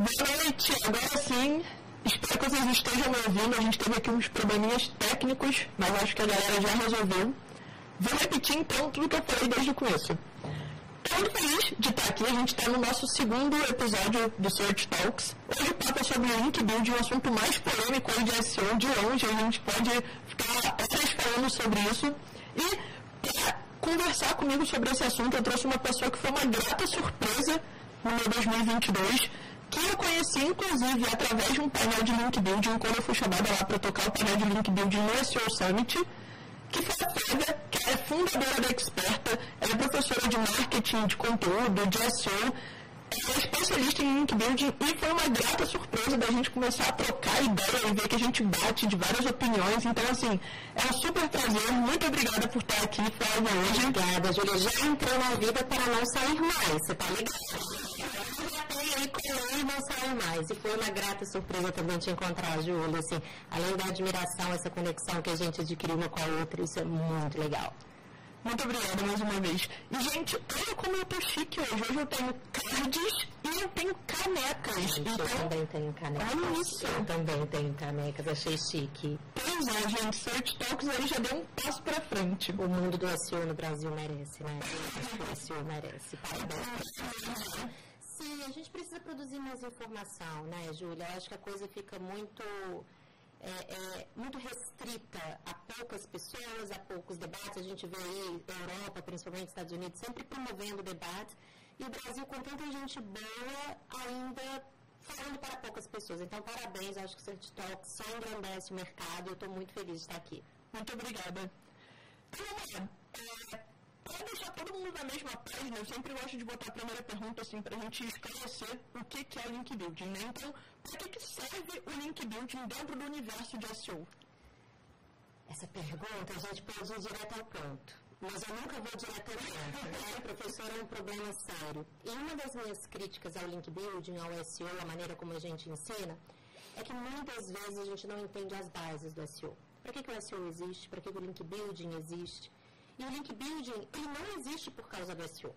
Boa noite, agora sim. Espero que vocês estejam me ouvindo. A gente teve aqui uns probleminhas técnicos, mas acho que a galera já resolveu. Vou repetir então tudo que eu falei desde o começo. Estou muito feliz de estar aqui. A gente está no nosso segundo episódio do Search Talks. Hoje o papo é sobre o link build, um assunto mais polêmico aí de SEO de longe. A gente pode ficar horas falando sobre isso. E para conversar comigo sobre esse assunto, eu trouxe uma pessoa que foi uma grata surpresa no meu 2022 que eu conheci, inclusive, através de um painel de link building, quando eu fui chamada lá para tocar o painel de link building no SEO Summit, que foi a Flávia, que é fundadora da Experta, ela é professora de marketing, de conteúdo, de SEO, é especialista em link building e foi uma grata surpresa da gente começar a trocar ideia e ver que a gente bate de várias opiniões. Então, assim, é um super prazer. Muito obrigada por estar aqui, Flávia. Obrigada, Júlia. Já entrou na vida para não sair mais, você tá ligado? Aí colei e não sair mais. E foi uma grata surpresa também te encontrar, Júlia. Assim, além da admiração, essa conexão que a gente adquiriu uma com a outra, isso é muito legal. Muito obrigada mais uma vez. E, gente, olha como eu tô chique hoje. Hoje eu tenho cards e eu tenho canecas. Gente, então, eu também tenho canecas. Olha isso. Eu também tenho canecas, achei chique. Pois é, gente, Search Talks aí já deu um passo pra frente. O mundo do SEO no Brasil merece, né? O SEO merece. Parabéns. Sim, a gente precisa produzir mais informação, né, Júlia? Eu acho que a coisa fica muito é, é, muito restrita a poucas pessoas, a poucos debates. A gente vê aí Europa, principalmente Estados Unidos, sempre promovendo debates. E o Brasil, com tanta gente boa, ainda falando para poucas pessoas. Então, parabéns. Acho que o Talk só engrandece o mercado eu estou muito feliz de estar aqui. Muito obrigada. Então, é, para deixar todo mundo na mesma página, eu sempre gosto de botar a primeira pergunta assim para a gente esclarecer o que, que é link building, né? Então, para que, que serve o link building dentro do universo de SEO? Essa pergunta a gente pode ir direto ao ponto. Mas eu nunca vou direto ao ponto. Né? Professor, é um problema sério. E uma das minhas críticas ao link building, ao SEO, a maneira como a gente ensina, é que muitas vezes a gente não entende as bases do SEO. Para que, que o SEO existe? Para que, que o link building existe? E o link building, ele não existe por causa do SEO.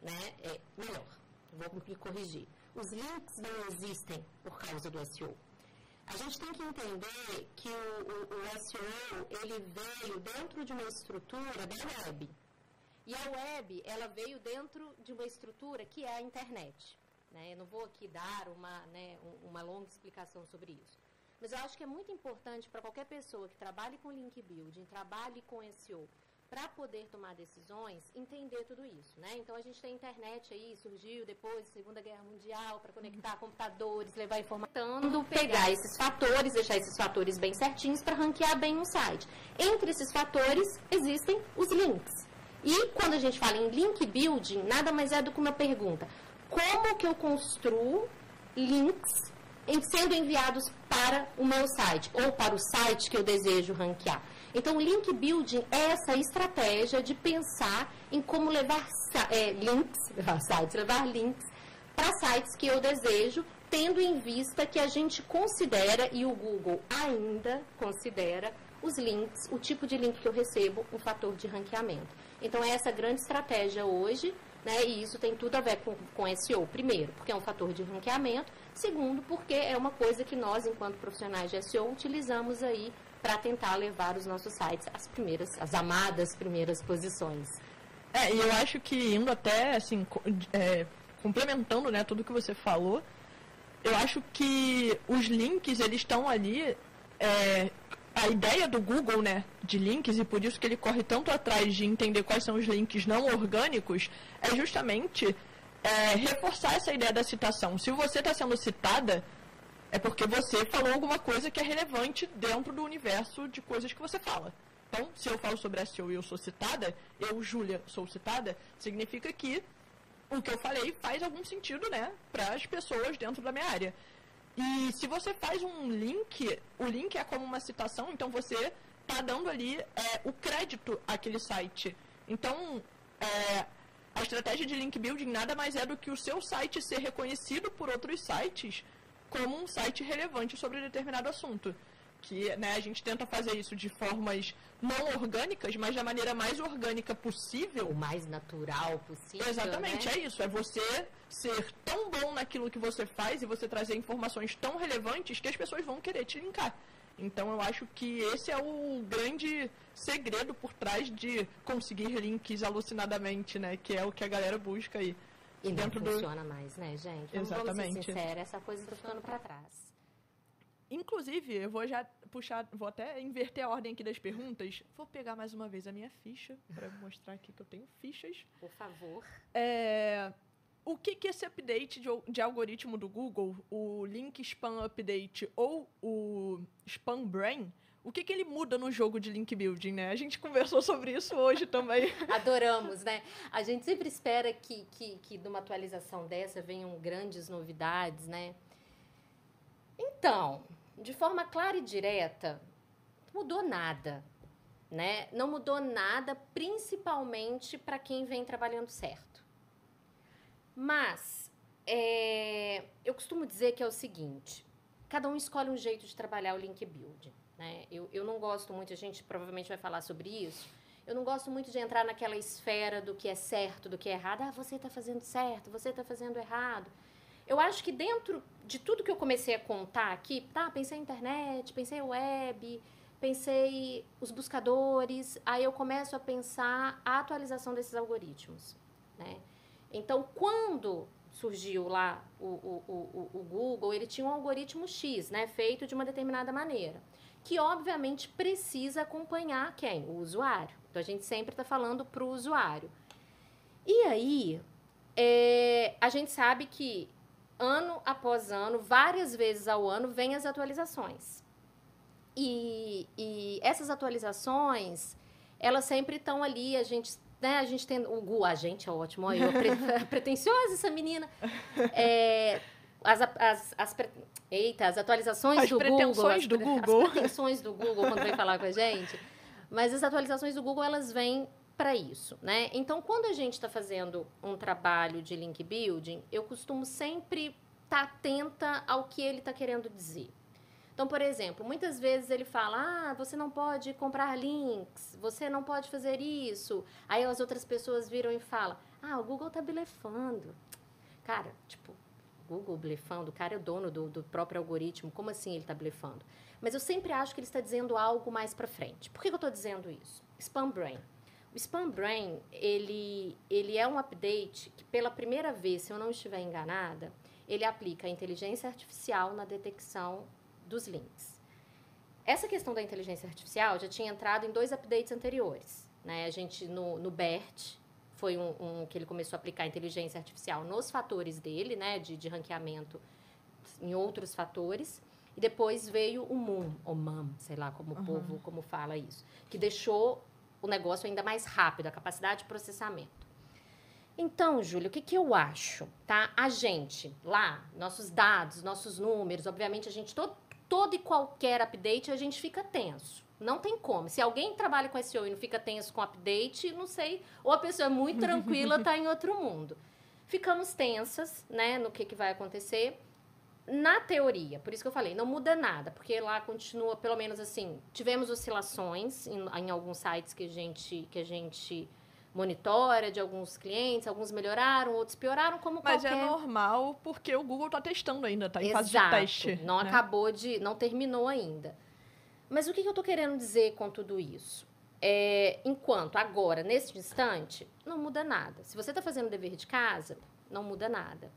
Né? É, melhor, vou me corrigir. Os links não existem por causa do SEO. A gente tem que entender que o, o, o SEO, ele veio dentro de uma estrutura da web. E a web, ela veio dentro de uma estrutura que é a internet. Né? Eu não vou aqui dar uma, né, uma longa explicação sobre isso. Mas eu acho que é muito importante para qualquer pessoa que trabalhe com link building, trabalhe com SEO, para poder tomar decisões, entender tudo isso, né? Então a gente tem internet aí, surgiu depois da Segunda Guerra Mundial para conectar computadores, levar informação, pegar esses fatores, deixar esses fatores bem certinhos para ranquear bem um site. Entre esses fatores existem os links. E quando a gente fala em link building, nada mais é do que uma pergunta: como que eu construo links sendo enviados para o meu site ou para o site que eu desejo ranquear? Então, link building é essa estratégia de pensar em como levar é, links, sites, levar links para sites que eu desejo, tendo em vista que a gente considera, e o Google ainda considera, os links, o tipo de link que eu recebo, um fator de ranqueamento. Então, é essa grande estratégia hoje, né, e isso tem tudo a ver com, com SEO. Primeiro, porque é um fator de ranqueamento. Segundo, porque é uma coisa que nós, enquanto profissionais de SEO, utilizamos aí para tentar levar os nossos sites às primeiras, às amadas primeiras posições. É, e eu acho que indo até, assim, é, complementando, né, tudo que você falou, eu acho que os links, eles estão ali, é, a ideia do Google, né, de links, e por isso que ele corre tanto atrás de entender quais são os links não orgânicos, é justamente é, reforçar essa ideia da citação. Se você está sendo citada, é porque você falou alguma coisa que é relevante dentro do universo de coisas que você fala. Então, se eu falo sobre SEO e eu sou citada, eu, Júlia, sou citada, significa que o que eu falei faz algum sentido, né, para as pessoas dentro da minha área. E se você faz um link, o link é como uma citação, então você está dando ali é, o crédito àquele site. Então, é, a estratégia de link building nada mais é do que o seu site ser reconhecido por outros sites como um site relevante sobre determinado assunto. que né, a gente tenta fazer isso de formas não orgânicas, mas da maneira mais orgânica possível. O mais natural possível. Exatamente, né? é isso. É você ser tão bom naquilo que você faz e você trazer informações tão relevantes que as pessoas vão querer te linkar. Então eu acho que esse é o grande segredo por trás de conseguir links alucinadamente, né? Que é o que a galera busca aí. E não dentro funciona do... mais, né, gente? Vamos, Exatamente. Vamos ser sinceros, essa coisa está ficando para trás. Inclusive, eu vou já puxar, vou até inverter a ordem aqui das perguntas. Vou pegar mais uma vez a minha ficha para mostrar aqui que eu tenho fichas. Por favor. É, o que, que esse update de, de, algoritmo do Google, o Link Spam Update ou o Spam Brain, o que, que ele muda no jogo de link building, né? A gente conversou sobre isso hoje também. Adoramos, né? A gente sempre espera que, que, que numa atualização dessa venham grandes novidades, né? Então, de forma clara e direta, mudou nada, né? Não mudou nada, principalmente para quem vem trabalhando certo. Mas é, eu costumo dizer que é o seguinte: cada um escolhe um jeito de trabalhar o link building. Né? Eu, eu não gosto muito, a gente provavelmente vai falar sobre isso. Eu não gosto muito de entrar naquela esfera do que é certo, do que é errado. Ah, você está fazendo certo, você está fazendo errado. Eu acho que dentro de tudo que eu comecei a contar aqui, tá? Pensei em internet, pensei web, pensei os buscadores, aí eu começo a pensar a atualização desses algoritmos, né? Então, quando surgiu lá o, o, o, o Google, ele tinha um algoritmo X, né? Feito de uma determinada maneira que obviamente precisa acompanhar quem? O usuário. Então a gente sempre está falando para o usuário. E aí, é, a gente sabe que ano após ano, várias vezes ao ano, vem as atualizações. E, e essas atualizações, elas sempre estão ali, a gente, né, a gente tem, o Gu, a gente é ótimo, olha, eu, pretensiosa essa menina, é, as, as, as, eita, as atualizações as do Google. As, do Google. As pretensões do Google quando vem falar com a gente. Mas as atualizações do Google, elas vêm para isso, né? Então, quando a gente está fazendo um trabalho de link building, eu costumo sempre estar tá atenta ao que ele está querendo dizer. Então, por exemplo, muitas vezes ele fala: ah, você não pode comprar links, você não pode fazer isso. Aí as outras pessoas viram e falam: ah, o Google está blefando. Cara, tipo, Google blefando, o cara é dono do, do próprio algoritmo, como assim ele está blefando? Mas eu sempre acho que ele está dizendo algo mais para frente. Por que, que eu estou dizendo isso? Spam Brain. O Spam Brain, ele, ele é um update que, pela primeira vez, se eu não estiver enganada, ele aplica a inteligência artificial na detecção dos links. Essa questão da inteligência artificial já tinha entrado em dois updates anteriores. Né? A gente, no, no BERT, foi um, um, que ele começou a aplicar inteligência artificial nos fatores dele, né, de, de ranqueamento em outros fatores. E depois veio o MUM, ou MAM, sei lá como uhum. o povo como fala isso, que deixou o negócio ainda mais rápido, a capacidade de processamento. Então, Júlio, o que, que eu acho? Tá? A gente, lá, nossos dados, nossos números, obviamente, a gente, todo, todo e qualquer update, a gente fica tenso. Não tem como. Se alguém trabalha com SEO e não fica tenso com update, não sei. Ou a pessoa é muito tranquila, está em outro mundo. Ficamos tensas, né, no que, que vai acontecer. Na teoria, por isso que eu falei, não muda nada, porque lá continua, pelo menos assim, tivemos oscilações em, em alguns sites que a gente, que a gente monitora de alguns clientes, alguns melhoraram, outros pioraram, como Mas é qualquer... é normal, porque o Google está testando ainda, está em Exato, fase de teste. Não né? acabou de, não terminou ainda. Mas o que, eu estou querendo dizer com tudo isso? É, enquanto agora, nesse instante, não muda nada. Se você está fazendo dever de casa, não muda nada.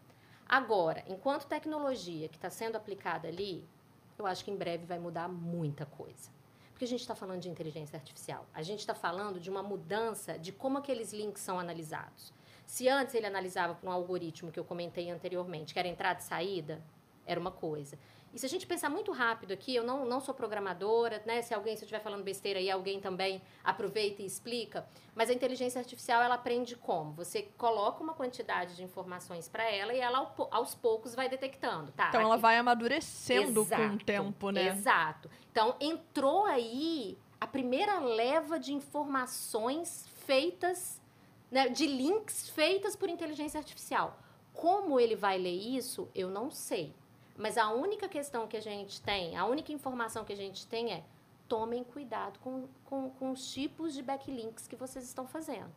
Agora, enquanto tecnologia que está sendo aplicada ali, eu acho que em breve vai mudar muita coisa. Porque a gente está falando de inteligência artificial. A gente está falando de uma mudança de como aqueles links são analisados. Se antes ele analisava por um algoritmo que eu comentei anteriormente, que era entrada e saída, era uma coisa. E se a gente pensar muito rápido aqui, eu não, não sou programadora, né? Se alguém, se eu estiver falando besteira aí, alguém também aproveita e explica. Mas a inteligência artificial, ela aprende como? Você coloca uma quantidade de informações para ela e ela aos poucos vai detectando, tá? Então aqui. ela vai amadurecendo exato, com o tempo, né? Exato. Então entrou aí a primeira leva de informações feitas, né, de links feitas por inteligência artificial. Como ele vai ler isso, eu não sei. Mas a única questão que a gente tem, a única informação que a gente tem é tomem cuidado com, com, com os tipos de backlinks que vocês estão fazendo.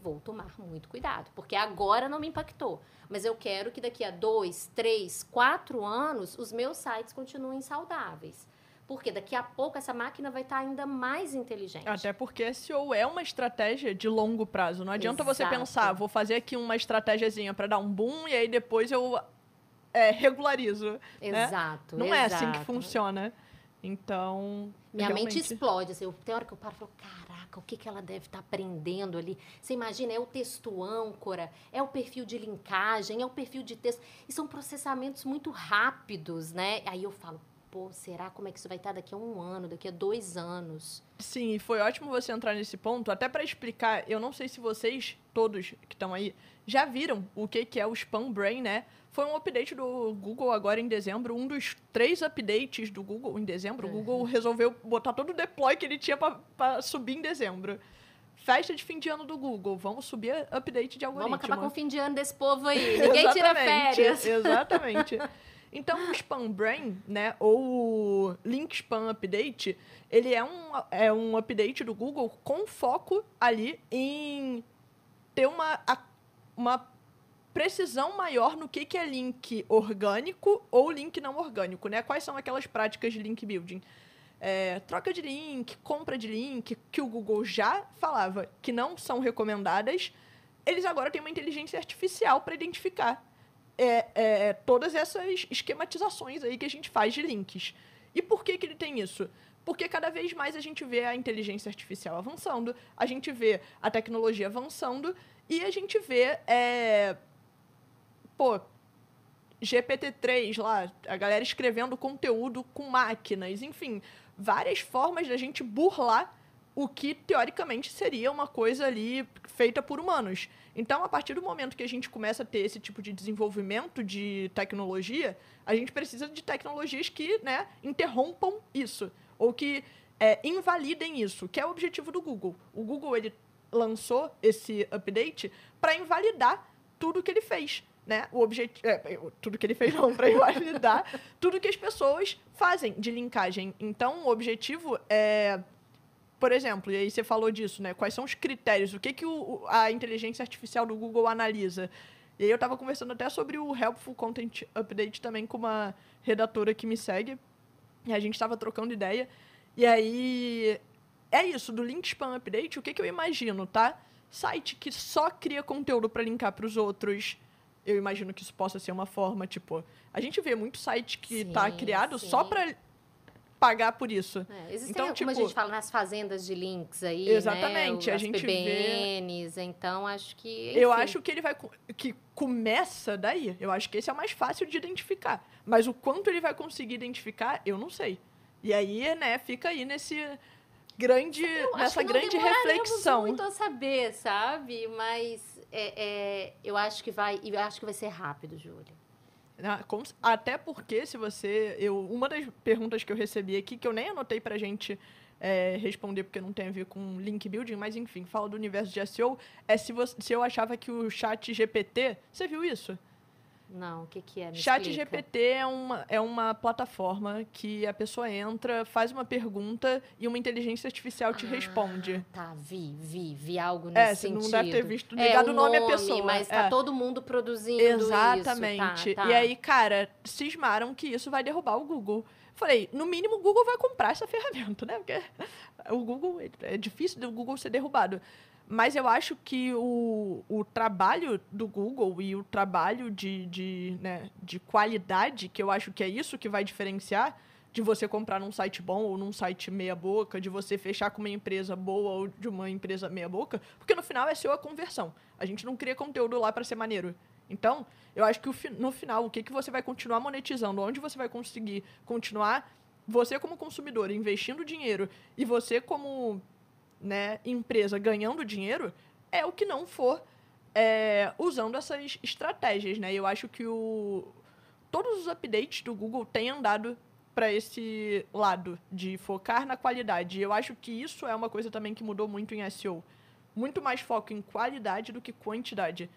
Vou tomar muito cuidado, porque agora não me impactou. Mas eu quero que daqui a dois, três, quatro anos os meus sites continuem saudáveis. Porque daqui a pouco essa máquina vai estar ainda mais inteligente. Até porque SEO é uma estratégia de longo prazo. Não adianta Exato. você pensar, vou fazer aqui uma estratégiazinha para dar um boom e aí depois eu é, regularizo. Né? Exato. Né? Não exato. é assim que funciona. Então. Minha realmente... mente explode. Assim, eu, tem hora que eu paro e falo, caraca, o que, que ela deve estar tá aprendendo ali? Você imagina, é o texto âncora, é o perfil de linkagem, é o perfil de texto. E são processamentos muito rápidos, né? Aí eu falo, pô, será como é que isso vai estar daqui a um ano, daqui a dois anos? Sim, e foi ótimo você entrar nesse ponto, até para explicar. Eu não sei se vocês, todos que estão aí, já viram o que, que é o Spam Brain, né? Foi um update do Google agora em dezembro, um dos três updates do Google em dezembro. O Google resolveu botar todo o deploy que ele tinha para subir em dezembro. Festa de fim de ano do Google. Vamos subir update de algoritmo. Vamos acabar com o fim de ano desse povo aí. Ninguém tira férias. Exatamente. Então, o Spam Brain, né, ou o Link Spam Update, ele é um, é um update do Google com foco ali em ter uma, uma precisão maior no que, que é link orgânico ou link não orgânico, né? Quais são aquelas práticas de link building? É, troca de link, compra de link, que o Google já falava que não são recomendadas, eles agora têm uma inteligência artificial para identificar é, é, todas essas esquematizações aí que a gente faz de links. E por que, que ele tem isso? Porque cada vez mais a gente vê a inteligência artificial avançando, a gente vê a tecnologia avançando e a gente vê é, pô, GPT-3 lá, a galera escrevendo conteúdo com máquinas, enfim, várias formas da gente burlar o que teoricamente seria uma coisa ali feita por humanos. Então, a partir do momento que a gente começa a ter esse tipo de desenvolvimento de tecnologia, a gente precisa de tecnologias que né, interrompam isso, ou que é, invalidem isso, que é o objetivo do Google. O Google ele lançou esse update para invalidar tudo que ele fez né? O objetivo. É, tudo que ele fez não para invalidar tudo que as pessoas fazem de linkagem. Então, o objetivo é. Por exemplo, e aí você falou disso, né? Quais são os critérios? O que, que o, a inteligência artificial do Google analisa? E aí eu estava conversando até sobre o Helpful Content Update também com uma redatora que me segue. E a gente estava trocando ideia. E aí. É isso, do Link Spam Update, o que, que eu imagino, tá? Site que só cria conteúdo para linkar para os outros eu imagino que isso possa ser uma forma, tipo, a gente vê muito site que está criado sim. só para pagar por isso. É, existem, então, como tipo, a gente fala, nas fazendas de links aí, Exatamente, né? a gente PBNs, vê... então acho que... Enfim. Eu acho que ele vai... que começa daí. Eu acho que esse é o mais fácil de identificar. Mas o quanto ele vai conseguir identificar, eu não sei. E aí, né, fica aí nesse grande, nessa grande reflexão. muito a saber, sabe? Mas é, é, eu acho que vai, eu acho que vai ser rápido, Júlia. Até porque se você, eu, uma das perguntas que eu recebi aqui que eu nem anotei para gente é, responder porque não tem a ver com link building, mas enfim, fala do universo de SEO, é se, você, se eu achava que o chat GPT, você viu isso? Não, o que, que é? Me Chat explica. GPT é uma, é uma plataforma que a pessoa entra, faz uma pergunta e uma inteligência artificial te ah, responde. Tá, vi, vi, vi algo é, nesse é, sentido. É, você não deve ter visto ligado é, o nome, à pessoa. Mas tá é. todo mundo produzindo Exatamente. Isso, tá, tá. E aí, cara, cismaram que isso vai derrubar o Google. Falei, no mínimo o Google vai comprar essa ferramenta, né? Porque o Google, é difícil do Google ser derrubado. Mas eu acho que o, o trabalho do Google e o trabalho de, de, né, de qualidade, que eu acho que é isso que vai diferenciar de você comprar num site bom ou num site meia boca, de você fechar com uma empresa boa ou de uma empresa meia boca, porque no final é seu a conversão. A gente não cria conteúdo lá para ser maneiro. Então, eu acho que no final, o que, que você vai continuar monetizando, onde você vai conseguir continuar, você como consumidor investindo dinheiro e você como né, empresa ganhando dinheiro é o que não for é, usando essas estratégias, né? Eu acho que o, todos os updates do Google têm andado para esse lado de focar na qualidade. Eu acho que isso é uma coisa também que mudou muito em SEO. Muito mais foco em qualidade do que quantidade.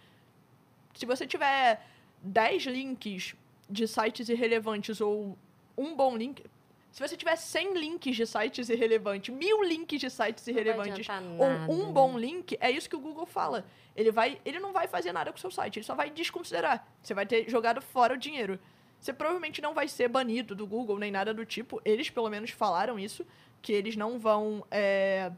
Se você tiver 10 links de sites irrelevantes ou um bom link. Se você tiver 100 links de sites irrelevantes, mil links de sites irrelevantes, ou nada, um né? bom link, é isso que o Google fala. Ele, vai, ele não vai fazer nada com o seu site, ele só vai desconsiderar. Você vai ter jogado fora o dinheiro. Você provavelmente não vai ser banido do Google nem nada do tipo. Eles, pelo menos, falaram isso, que eles não vão é,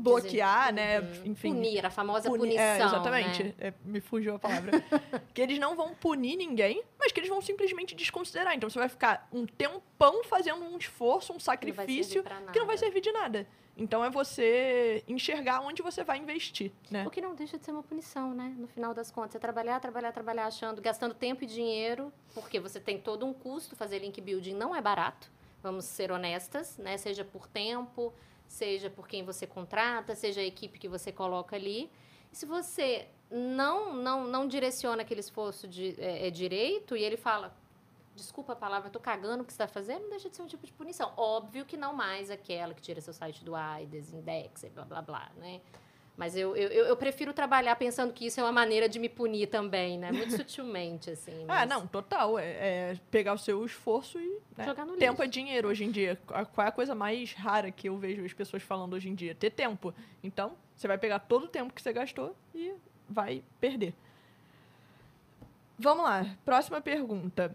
bloquear, né? Uhum. Enfim, Punir, a famosa puni- punição. É, exatamente. né? É, me fugiu a palavra. que eles não vão punir ninguém, mas que eles vão simplesmente desconsiderar. Então você vai ficar um tempão fazendo um esforço, um não sacrifício pra que não vai servir de nada. Então é você enxergar onde você vai investir, né? O que não deixa de ser uma punição, né? No final das contas, é trabalhar, trabalhar, trabalhar, achando, gastando tempo e dinheiro, porque você tem todo um custo, fazer link building não é barato, vamos ser honestas, né? Seja por tempo, seja por quem você contrata, seja a equipe que você coloca ali. Se você não não, não direciona aquele esforço de, é, é direito e ele fala, desculpa a palavra, tô cagando o que está fazendo, não deixa de ser um tipo de punição. Óbvio que não mais aquela que tira seu site do AI, desindexa e blá blá blá, né? Mas eu, eu, eu prefiro trabalhar pensando que isso é uma maneira de me punir também, né? Muito sutilmente, assim. Ah, mas não, total. É, é pegar o seu esforço e. né? Jogar no Tempo lixo. é dinheiro hoje em dia. Qual é a coisa mais rara que eu vejo as pessoas falando hoje em dia? Ter tempo. Então, você vai pegar todo o tempo que você gastou e vai perder. Vamos lá, próxima pergunta.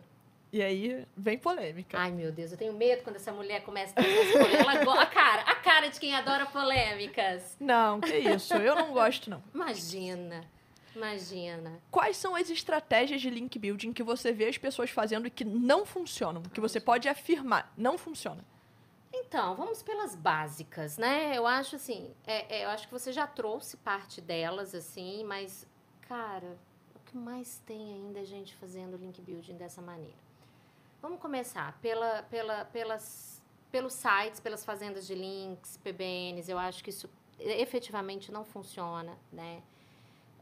E aí vem polêmica. Ai, meu Deus, eu tenho medo quando essa mulher começa a polêmicas. Ela A cara, a cara de quem adora polêmicas. Não, que isso, eu não gosto não. Imagina, imagina. Quais são as estratégias de link building que você vê as pessoas fazendo e que não funcionam? Que você pode afirmar, não funciona. Então, vamos pelas básicas, né? Eu acho assim, é- é, eu acho que você já trouxe parte delas, assim, mas, cara, o que mais tem ainda é gente fazendo link building dessa maneira? Vamos começar pela, pela, pelas, pelos sites, pelas fazendas de links, PBNs. Eu acho que isso efetivamente não funciona, né?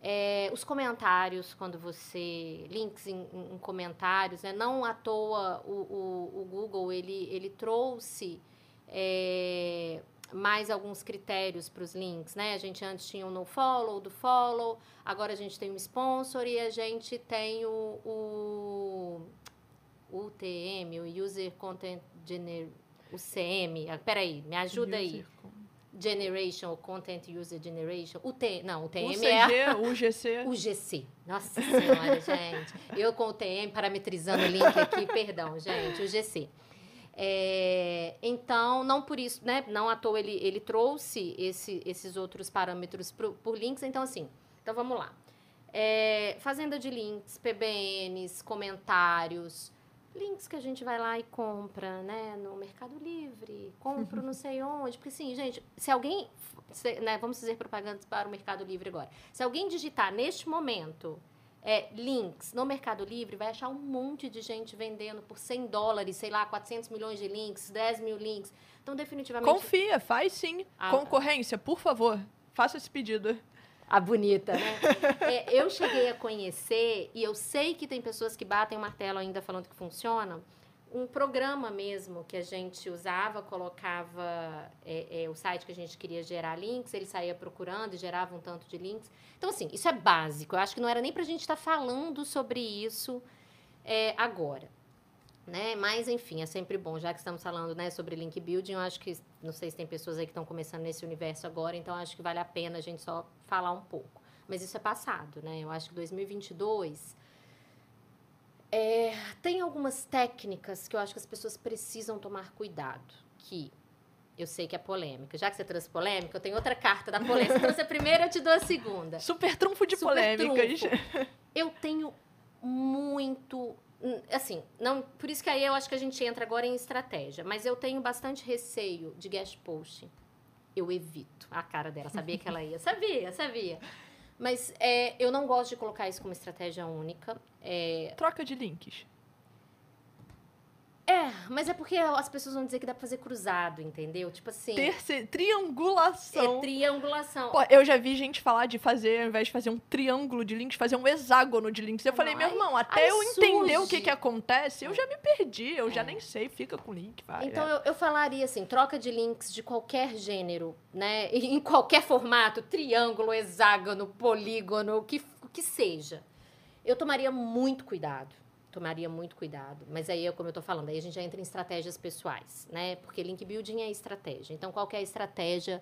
É, os comentários, quando você. links em, em- comentários, né? Não à toa o, o, o Google ele, ele trouxe é, mais alguns critérios para os links, né? A gente antes tinha o nofollow, do follow, agora a gente tem o sponsor e a gente tem o, o UTM, o User Content Gener... o CM. Ah, Peraí, me ajuda aí. User com- Generation, ou Content User Generation. O T, não, o O TM é a- CG, o GC. o GC. Nossa senhora, gente. Eu com o TM parametrizando o link aqui, perdão, gente. O GC. É, então, não por isso, né? Não à toa ele, ele trouxe esse- esses outros parâmetros pro- por links. Então, assim, então vamos lá. É, fazenda de links, PBNs, comentários, links que a gente vai lá e compra, né? No Mercado Livre, compro não sei onde. Porque, assim, gente, se alguém, se- né, vamos fazer propagandas para o Mercado Livre agora. Se alguém digitar neste momento é, links no Mercado Livre, vai achar um monte de gente vendendo por 100 dólares, sei lá, 400 milhões de links, 10 mil links. Então, definitivamente, Confia, faz sim. Ah, Concorrência, por favor, faça esse pedido. A bonita, né? É, eu cheguei a conhecer, e eu sei que tem pessoas que batem o martelo ainda falando que funciona, um programa mesmo que a gente usava, colocava é, é, o site que a gente queria gerar links, ele saía procurando e gerava um tanto de links. Então, assim, isso é básico. Eu acho que não era nem pra gente estar falando sobre isso é, agora. Né? Mas, enfim, é sempre bom, já que estamos falando né, sobre link building, eu acho que, não sei se tem pessoas aí que estão começando nesse universo agora, então acho que vale a pena a gente só falar um pouco. Mas isso é passado, né? Eu acho que 2022 é, tem algumas técnicas que eu acho que as pessoas precisam tomar cuidado, que eu sei que é polêmica. Já que você trouxe polêmica, eu tenho outra carta da polêmica. Você trouxe a primeira, eu te dou a segunda. Super trunfo de Super polêmicas. trunfo. Eu tenho muito. Hum, Assim, não, por isso que aí eu acho que a gente entra agora em estratégia. Mas eu tenho bastante receio de guest post. Eu evito. A cara dela, sabia que ela ia. Sabia, sabia. Mas é, eu não gosto de colocar isso como estratégia única. É, Troca de links. É, mas é porque as pessoas vão dizer que dá pra fazer cruzado, entendeu? Tipo assim. Terce... É Triangulação. triangulação. Pô, eu já vi gente falar de fazer, ao invés de fazer um triângulo de links, fazer um hexágono de links. Eu Não, falei, meu irmão, até eu entender o que surge. que acontece, eu já me perdi, eu já É. nem sei, fica com link, vai. Então, é. eu, eu falaria assim, troca de links de qualquer gênero, né? Em qualquer formato, triângulo, hexágono, polígono, o que, o que seja. Eu tomaria muito cuidado. Tomaria muito cuidado. Mas aí, é como eu tô falando, aí a gente já entra em estratégias pessoais, né? Porque link building é estratégia. Então, qual é a estratégia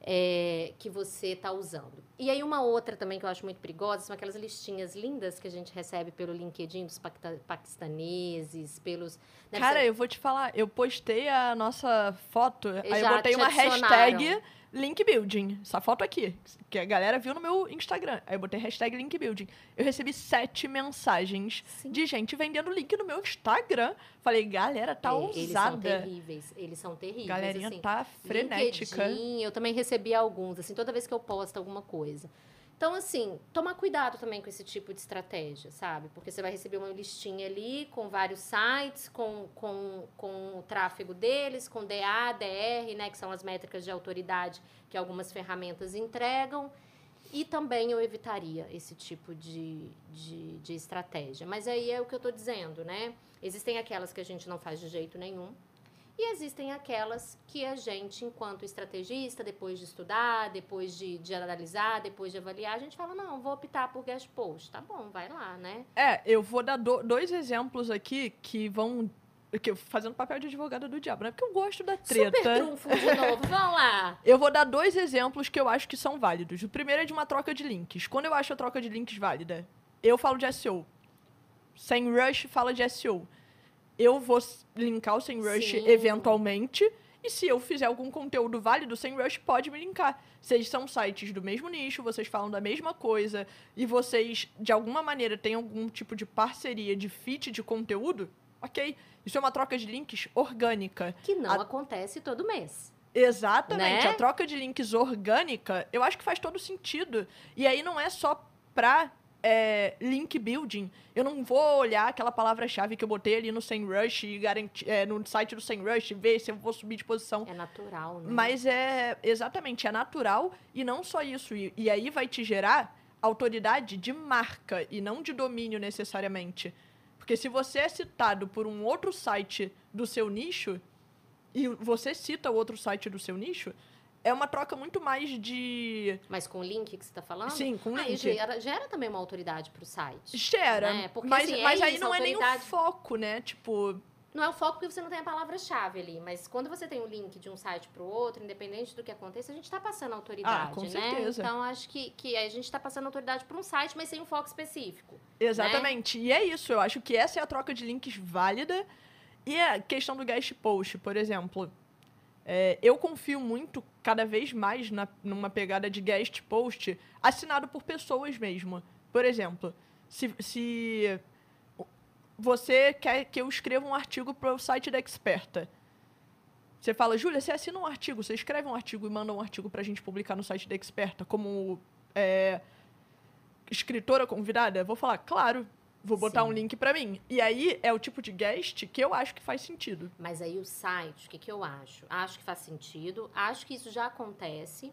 é, que você está usando? E aí, uma outra também que eu acho muito perigosa são aquelas listinhas lindas que a gente recebe pelo LinkedIn dos paquistaneses, pelos. Né, Cara, eu vou te falar, eu postei a nossa foto, aí eu botei uma hashtag link building. Essa foto aqui, que a galera viu no meu Instagram. Aí eu botei hashtag link building. Eu recebi sete mensagens Sim. de gente vendendo link no meu Instagram. Falei, galera, tá é, ousada. Eles são terríveis. Eles são terríveis. Galerinha assim, tá frenética. LinkedIn, eu também recebi alguns, assim, toda vez que eu posto alguma coisa. Então, assim, tomar cuidado também com esse tipo de estratégia, sabe? Porque você vai receber uma listinha ali com vários sites, com, com, com o tráfego deles, com DA, DR, né? Que são as métricas de autoridade que algumas ferramentas entregam. E também eu evitaria esse tipo de, de, de estratégia. Mas aí é o que eu estou dizendo, né? Existem aquelas que a gente não faz de jeito nenhum, e existem aquelas que a gente, enquanto estrategista, depois de estudar, depois de, de analisar, depois de avaliar, a gente fala, não, vou optar por guest post. Tá bom, vai lá, né? É, eu vou dar do, dois exemplos aqui que vão que fazendo papel de advogada do diabo, né? Porque eu gosto da treta. Super trunfo de novo, vamos lá. Eu vou dar dois exemplos que eu acho que são válidos. O primeiro é de uma troca de links. Quando eu acho a troca de links válida, eu falo de SEO. Sem rush fala de SEO eu vou linkar o SEMrush Sim. eventualmente. E se eu fizer algum conteúdo válido, o SEMrush pode me linkar. Vocês são sites do mesmo nicho, vocês falam da mesma coisa, e vocês, de alguma maneira, têm algum tipo de parceria, de fit de conteúdo, ok. Isso é uma troca de links orgânica. Que não a... acontece todo mês. Exatamente. Né? A troca de links orgânica, eu acho que faz todo sentido. E aí não é só pra é, link building, eu não vou olhar aquela palavra-chave que eu botei ali no SEMrush e garantir, é, no site do SEMrush ver se eu vou subir de posição. É natural, né? Mas é, exatamente, é natural e não só isso. E, e aí vai te gerar autoridade de marca e não de domínio necessariamente. Porque se você é citado por um outro site do seu nicho e você cita o outro site do seu nicho, é uma troca muito mais de. Mas com o link que você está falando? Sim, com o link. Gera, gera também uma autoridade para o site. Gera. Né? Porque, mas assim, mas é aí isso, não é nem o foco, né? Tipo. Não é o foco porque você não tem a palavra-chave ali, mas quando você tem o link de um site para o outro, independente do que aconteça, a gente está passando autoridade, ah, com né? Certeza. Então acho que, que a gente está passando autoridade para um site, mas sem um foco específico. Né? Exatamente. Né? E é isso, eu acho que essa é a troca de links válida. E a questão do guest post, por exemplo. É, eu confio muito, cada vez mais, na, numa pegada de guest post assinado por pessoas mesmo. Por exemplo, se, se você quer que eu escreva um artigo para o site da Experta, você fala, Júlia, você assina um artigo, você escreve um artigo e manda um artigo para a gente publicar no site da Experta como é, escritora convidada? Vou falar, claro, Vou botar Sim. um link para mim. E aí é o tipo de guest que eu acho que faz sentido. Mas aí o site, o que, que eu acho? Acho que faz sentido. Acho que isso já acontece.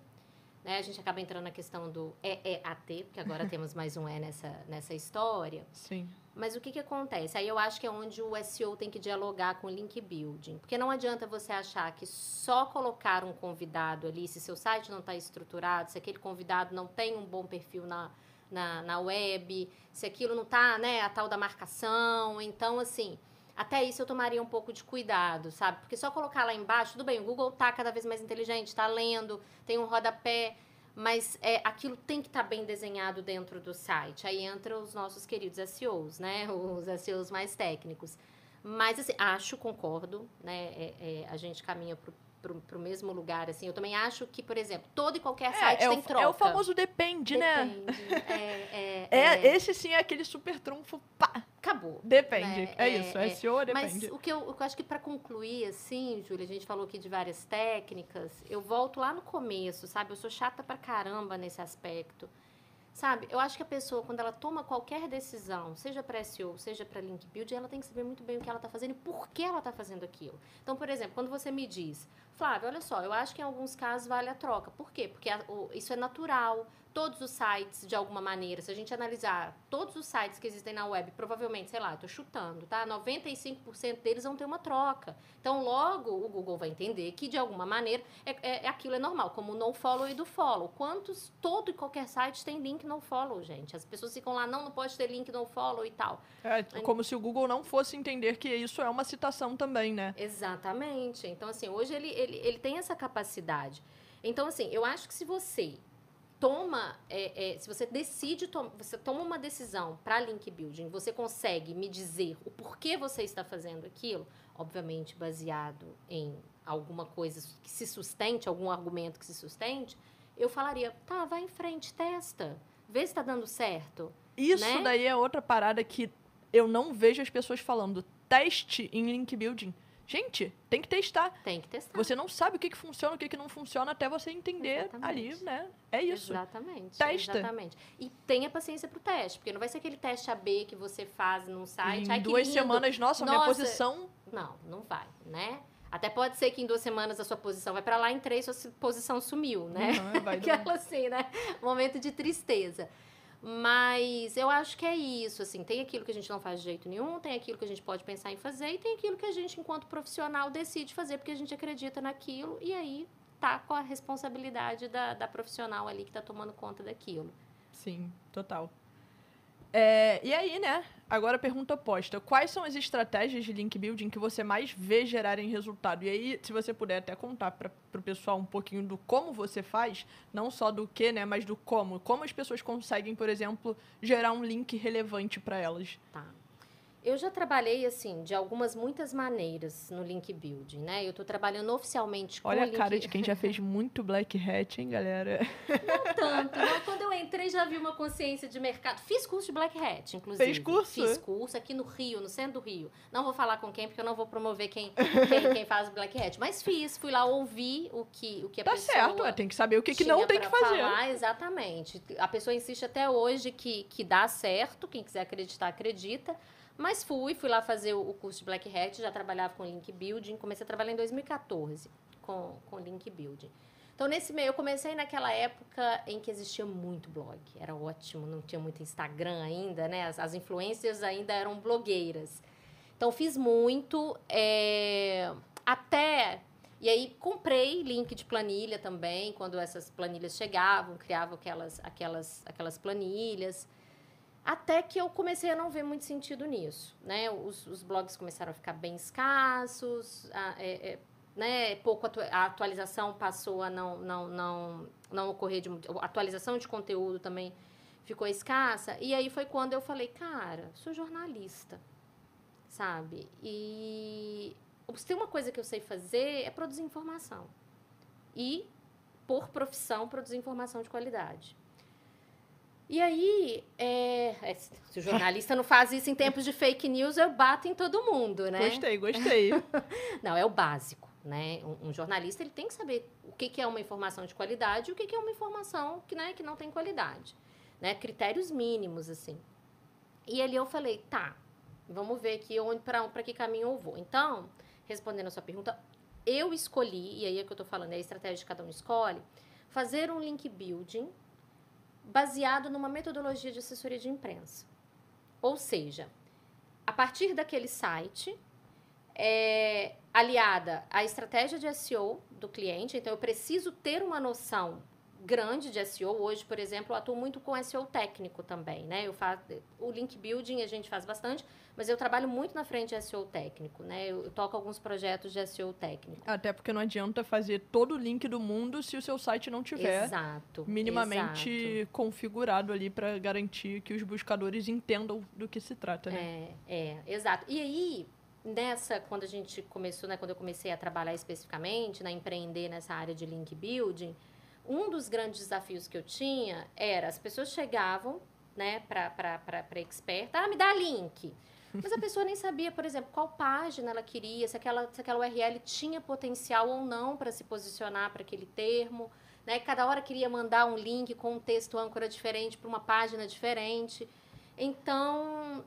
Né? A gente acaba entrando na questão do EEAT, porque agora temos mais um E nessa, nessa história. Sim. Mas o que, que acontece? Aí eu acho que é onde o SEO tem que dialogar com o link building. Porque não adianta você achar que só colocar um convidado ali, se seu site não está estruturado, se aquele convidado não tem um bom perfil na, na, na web, se aquilo não tá, né, a tal da marcação. Então, assim, até isso eu tomaria um pouco de cuidado, sabe? Porque só colocar lá embaixo, tudo bem, o Google tá cada vez mais inteligente, tá lendo, tem um rodapé, mas é, aquilo tem que estar tá bem desenhado dentro do site. Aí entra os nossos queridos SEOs, né? Os SEOs mais técnicos. Mas, assim, acho, concordo, né? É, é, a gente caminha pro para o mesmo lugar, assim. Eu também acho que, por exemplo, todo e qualquer é, site é, tem o, troca. É o famoso depende, né? depende. né? É, é, é, Esse sim é aquele super trunfo, pá. Acabou. Depende. Né? É, isso, é, SEO depende. Mas o que eu, o que eu acho que para concluir, assim, Júlia, a gente falou aqui de várias técnicas, eu volto lá no começo, sabe? Eu sou chata pra caramba nesse aspecto. Sabe, eu acho que a pessoa, quando ela toma qualquer decisão, seja para SEO, seja para link build, ela tem que saber muito bem o que ela está fazendo e por que ela está fazendo aquilo. Então, por exemplo, quando você me diz, Flávio, olha só, eu acho que em alguns casos vale a troca. Por quê? Porque a, o, isso é natural todos os sites, de alguma maneira, se a gente analisar todos os sites que existem na web, provavelmente, sei lá, estou chutando, tá? 95% deles vão ter uma troca. Então, logo, o Google vai entender que, de alguma maneira, é, é, é aquilo é normal, como o no-follow e do follow. Quantos, todo e qualquer site tem link no-follow, gente? As pessoas ficam lá, não, não pode ter link no-follow e tal. É, como se o Google não fosse entender que isso é uma citação também, né? Exatamente. Então, assim, hoje ele, ele, ele tem essa capacidade. Então, assim, eu acho que se você toma, é, é, se você decide, to você toma uma decisão para link building, você consegue me dizer o porquê você está fazendo aquilo, obviamente baseado em alguma coisa que se sustente, algum argumento que se sustente, eu falaria, tá, vai em frente, testa, vê se está dando certo. Isso né? daí é outra parada que eu não vejo as pessoas falando. Teste em link building. Gente, tem que testar. Tem que testar. Você não sabe o que, que funciona, o que, que não funciona, até você entender Exatamente. ali, né? É isso. Exatamente. Testa. Exatamente. E tenha paciência pro teste, porque não vai ser aquele teste AB que você faz num site. Em Ai, duas semanas, nossa, minha Nossa. posição. Não, não vai, né? Até pode ser que em duas semanas a sua posição vai para lá, em três sua posição sumiu, né? Uhum, vai Aquela assim, né? Momento de tristeza. Mas eu acho que é isso, assim, tem aquilo que a gente não faz de jeito nenhum, tem aquilo que a gente pode pensar em fazer e tem aquilo que a gente, enquanto profissional, decide fazer porque a gente acredita naquilo e aí tá com a responsabilidade da, da profissional ali que tá tomando conta daquilo. Sim, total. É, e aí, né? Agora pergunta oposta. Quais são as estratégias de link building que você mais vê gerarem resultado? E aí, se você puder até contar para o pessoal um pouquinho do como você faz, não só do que, né? Mas do como. Como as pessoas conseguem, por exemplo, gerar um link relevante para elas. Tá. Eu já trabalhei, assim, de algumas, muitas maneiras no link building, né? Eu tô trabalhando oficialmente com Olha a link... cara de quem já fez muito black hat, hein, galera? Não tanto, não. Quando eu entrei, já vi uma consciência de mercado. Fiz curso de Black Hat, inclusive. Fez curso? Fiz curso aqui no Rio, no centro do Rio. Não vou falar com quem, porque eu não vou promover quem, quem, quem faz Black Hat. Mas fiz, fui lá ouvir o que, o que a Tá pessoa... certo, ué, tem que saber o que, que não tem que fazer. Falar, exatamente. A pessoa insiste até hoje que, que dá certo, quem quiser acreditar, acredita. Mas fui, fui lá fazer o curso de Black Hat, já trabalhava com Link Building, comecei a trabalhar em 2014 com, com Link Building. Então, nesse meio, eu comecei naquela época em que existia muito blog. Era ótimo, não tinha muito Instagram ainda, né? As, as influências ainda eram blogueiras. Então, fiz muito, é, até... E aí, comprei link de planilha também, quando essas planilhas chegavam, criava aquelas, aquelas, aquelas planilhas. Até que eu comecei a não ver muito sentido nisso, né? Os, os blogs começaram a ficar bem escassos, a, é, é, né? Pouco atu a atualização passou a não, não, não, não ocorrer de atualização de conteúdo também ficou escassa. E aí foi quando eu falei, cara, sou jornalista, sabe? E se tem uma coisa que eu sei fazer é produzir informação. E, por profissão, produzir informação de qualidade. E aí, é, é, se o jornalista não faz isso em tempos de fake news, eu bato em todo mundo, né? Gostei, gostei. Não, é o básico, né? Um, um jornalista ele tem que saber o que, que é uma informação de qualidade e o que, que é uma informação que, né, que não tem qualidade, né? Critérios mínimos assim. E ali eu falei, tá, vamos ver aqui para para que caminho eu vou. Então, respondendo a sua pergunta, eu escolhi e aí é que eu tô falando, é a estratégia que cada um escolhe, fazer um link building baseado numa metodologia de assessoria de imprensa. Ou seja, a partir daquele site, é, aliada à estratégia de SEO do cliente, então eu preciso ter uma noção grande de SEO. Hoje, por exemplo, eu atuo muito com SEO técnico também, né? Eu faço o link building a gente faz bastante, mas eu trabalho muito na frente de SEO técnico, né? Eu, eu toco alguns projetos de SEO técnico. Até porque não adianta fazer todo o link do mundo se o seu site não tiver exato. minimamente exato. configurado ali para garantir que os buscadores entendam do que se trata, né? É, é, exato. E aí, nessa, quando a gente começou, né, quando eu comecei a trabalhar especificamente, né, empreender nessa área de link building, um dos grandes desafios que eu tinha era as pessoas chegavam, né, para expert, ah, me dá link. Mas a pessoa nem sabia, por exemplo, qual página ela queria, se aquela, se aquela URL tinha potencial ou não para se posicionar para aquele termo. Né? Cada hora queria mandar um link com um texto âncora diferente para uma página diferente. Então,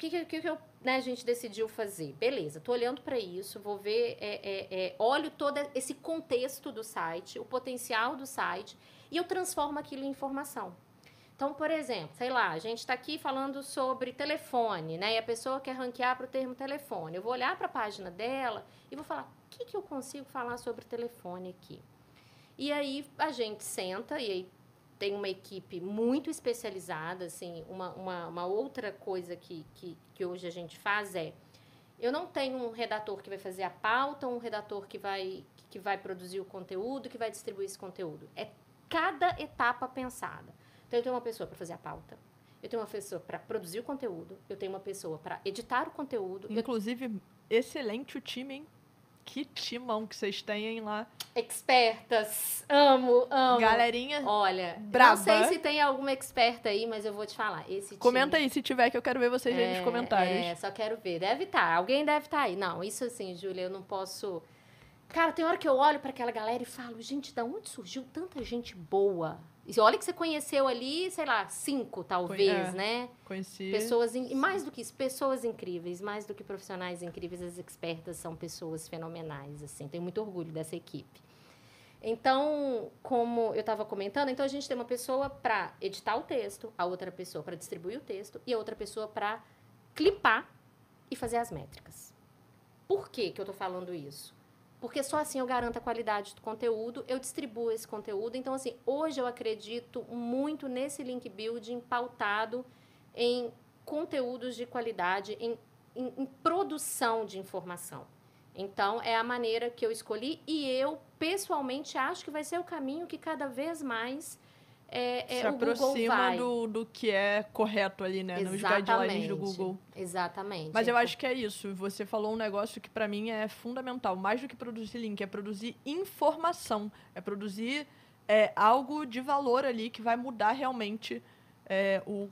que, que, que eu, né, a gente decidiu fazer? Beleza, tô olhando para isso, vou ver, é, é, é, olho todo esse contexto do site, o potencial do site, e eu transformo aquilo em informação. Então, por exemplo, sei lá, a gente está aqui falando sobre telefone, né? E a pessoa quer ranquear para o termo telefone. Eu vou olhar para a página dela e vou falar: o que, que eu consigo falar sobre telefone aqui? E aí a gente senta e aí tem uma equipe muito especializada, assim, uma, uma, uma outra coisa que, que, que hoje a gente faz é eu não tenho um redator que vai fazer a pauta, um redator que vai, que vai produzir o conteúdo, que vai distribuir esse conteúdo. É cada etapa pensada. Então, eu tenho uma pessoa para fazer a pauta, eu tenho uma pessoa para produzir o conteúdo, eu tenho uma pessoa para editar o conteúdo. Inclusive, eu... excelente o time, hein? Que timão que vocês têm lá. Expertas. Amo, amo. Galerinha. Olha, brava. não sei se tem alguma experta aí, mas eu vou te falar. Esse Comenta aí se tiver, que eu quero ver vocês é, aí nos comentários. É, só quero ver. Deve estar. Tá. Alguém deve estar tá aí. Não, isso assim, Júlia, eu não posso. Cara, tem hora que eu olho para aquela galera e falo, gente, da onde surgiu tanta gente boa? E olha que você conheceu ali, sei lá, cinco, talvez, é, né? Conheci. Pessoas, in... e mais do que isso, pessoas incríveis, mais do que profissionais incríveis, as expertas são pessoas fenomenais, assim. Tenho muito orgulho dessa equipe. Então, como eu estava comentando, então a gente tem uma pessoa para editar o texto, a outra pessoa para distribuir o texto e a outra pessoa para clipar e fazer as métricas. Por que, que eu estou falando isso? Porque só assim eu garanto a qualidade do conteúdo, eu distribuo esse conteúdo. Então, assim, hoje eu acredito muito nesse link building pautado em conteúdos de qualidade, em, em, em produção de informação. Então, é a maneira que eu escolhi e eu, pessoalmente, acho que vai ser o caminho que cada vez mais é, é, se aproxima do, do que é correto ali, né? Exatamente. Nos guidelines do Google. Exatamente. Mas eu acho que é isso. Você falou um negócio que para mim é fundamental. Mais do que produzir link, é produzir informação. É produzir é, algo de valor ali que vai mudar realmente é, o,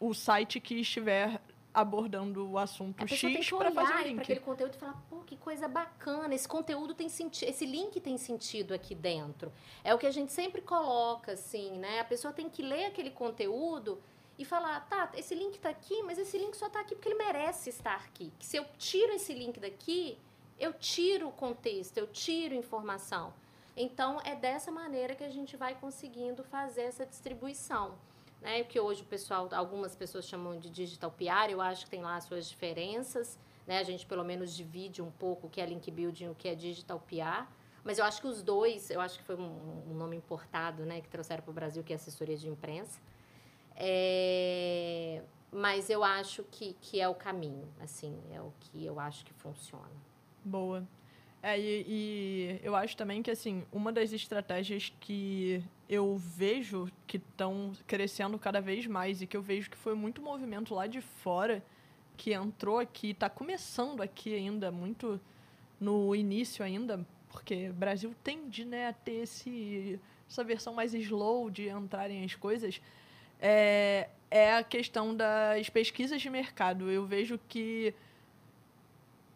o site que estiver abordando o assunto X para fazer o link. para aquele conteúdo e falar, pô, que coisa bacana, esse conteúdo tem sentido, esse link tem sentido aqui dentro. É o que a gente sempre coloca, assim, né? A pessoa tem que ler aquele conteúdo e falar, tá, esse link está aqui, mas esse link só está aqui porque ele merece estar aqui. Que se eu tiro esse link daqui, eu tiro o contexto, eu tiro informação. Então, é dessa maneira que a gente vai conseguindo fazer essa distribuição né? Que hoje o pessoal, algumas pessoas chamam de digital PR, eu acho que tem lá as suas diferenças, né? A gente pelo menos divide um pouco o que é link building e o que é digital PR. Mas eu acho que os dois, eu acho que foi um, um nome importado, né, que trouxeram para o Brasil, que é assessoria de imprensa. É, mas eu acho que, que é o caminho, assim, é o que eu acho que funciona. Boa. É, e, e, eu acho também que, assim, uma das estratégias que eu vejo que estão crescendo cada vez mais e que eu vejo que foi muito movimento lá de fora que entrou aqui, está começando aqui ainda, muito no início ainda, porque o Brasil tende né, a ter esse, essa versão mais slow de entrarem as coisas, é, é a questão das pesquisas de mercado. Eu vejo que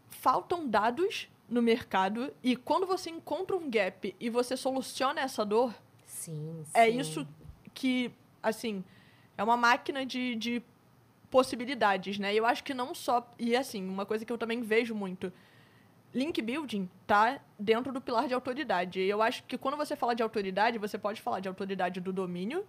faltam dados no mercado e quando você encontra um gap e você soluciona essa dor, sim, é sim. isso que, assim, é uma máquina de, de possibilidades, né? Eu acho que não só. E assim, uma coisa que eu também vejo muito. Link building tá dentro do pilar de autoridade. E eu acho que quando você fala de autoridade, você pode falar de autoridade do domínio,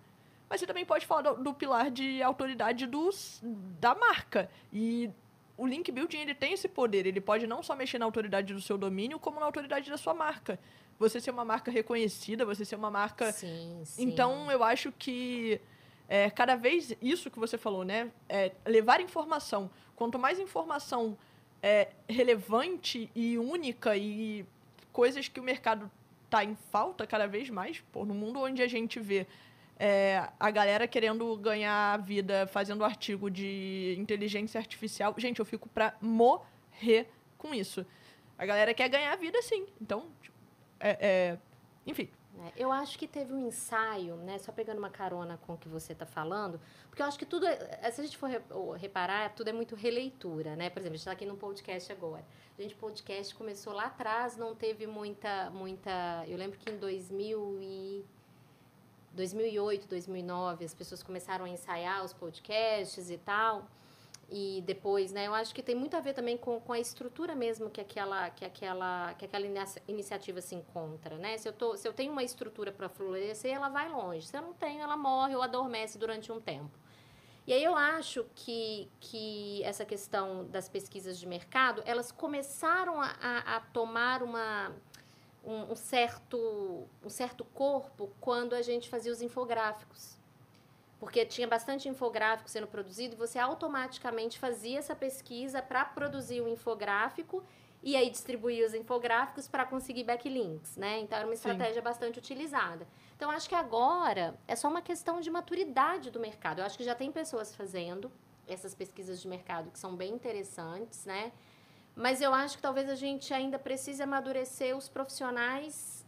mas você também pode falar do, do pilar de autoridade dos, da marca. E o link building ele tem esse poder. Ele pode não só mexer na autoridade do seu domínio, como na autoridade da sua marca. Você ser uma marca reconhecida, você ser uma marca. Sim, sim. Então, eu acho que é, cada vez isso que você falou, né? É, levar informação. Quanto mais informação é, relevante e única e coisas que o mercado está em falta cada vez mais, pô, no mundo onde a gente vê é, a galera querendo ganhar vida fazendo artigo de inteligência artificial. Gente, eu fico pra morrer com isso. A galera quer ganhar vida sim. Então, é, é, enfim. É, eu acho que teve um ensaio, né? Só pegando uma carona com o que você está falando, porque eu acho que tudo, é, se a gente for reparar, tudo é muito releitura, né? Por exemplo, a gente está aqui no podcast agora. A gente, podcast começou lá atrás, não teve muita, muita. Eu lembro que em 2000 e 2008, 2009, as pessoas começaram a ensaiar os podcasts e tal. e depois, né? Eu acho que tem muito a ver também com, com a estrutura mesmo que aquela, que aquela, que aquela iniciativa se encontra, né? Se eu, tô, se eu tenho uma estrutura para florescer, ela vai longe. Se eu não tenho, ela morre ou adormece durante um tempo. E aí eu acho que, que essa questão das pesquisas de mercado, elas começaram a, a, a tomar uma, um, um, certo, um certo corpo quando a gente fazia os infográficos porque tinha bastante infográfico sendo produzido e você automaticamente fazia essa pesquisa para produzir o um infográfico e aí distribuir os infográficos para conseguir backlinks, né? Então era uma estratégia Sim. bastante utilizada. Então acho que agora é só uma questão de maturidade do mercado. Eu acho que já tem pessoas fazendo essas pesquisas de mercado que são bem interessantes, né? Mas eu acho que talvez a gente ainda precise amadurecer os profissionais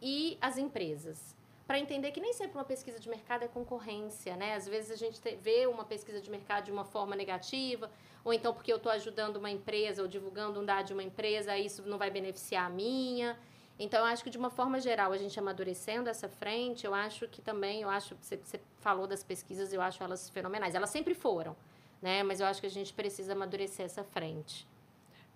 e as empresas para entender que nem sempre uma pesquisa de mercado é concorrência, né? Às vezes a gente vê uma pesquisa de mercado de uma forma negativa, ou então porque eu estou ajudando uma empresa ou divulgando um dado de uma empresa, isso não vai beneficiar a minha. Então, eu acho que de uma forma geral, a gente amadurecendo essa frente, eu acho que também, eu acho, você, você falou das pesquisas, eu acho elas fenomenais. Elas sempre foram, né? Mas eu acho que a gente precisa amadurecer essa frente.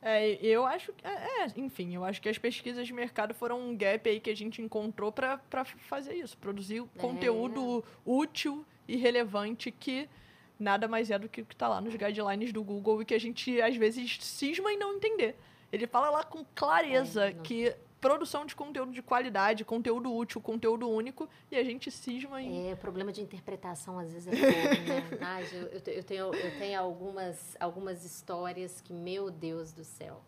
É, eu acho que. É, é, enfim, eu acho que as pesquisas de mercado foram um gap aí que a gente encontrou para fazer isso, produzir é. conteúdo útil e relevante que nada mais é do que o que está lá nos guidelines do Google e que a gente às vezes cisma em não entender. Ele fala lá com clareza é, que produção de conteúdo de qualidade, conteúdo útil, conteúdo único, e a gente cisma em... É, problema de interpretação às vezes é pouco, né? Ai, eu, eu, tenho, eu tenho algumas, algumas histórias que, meu Deus do céu.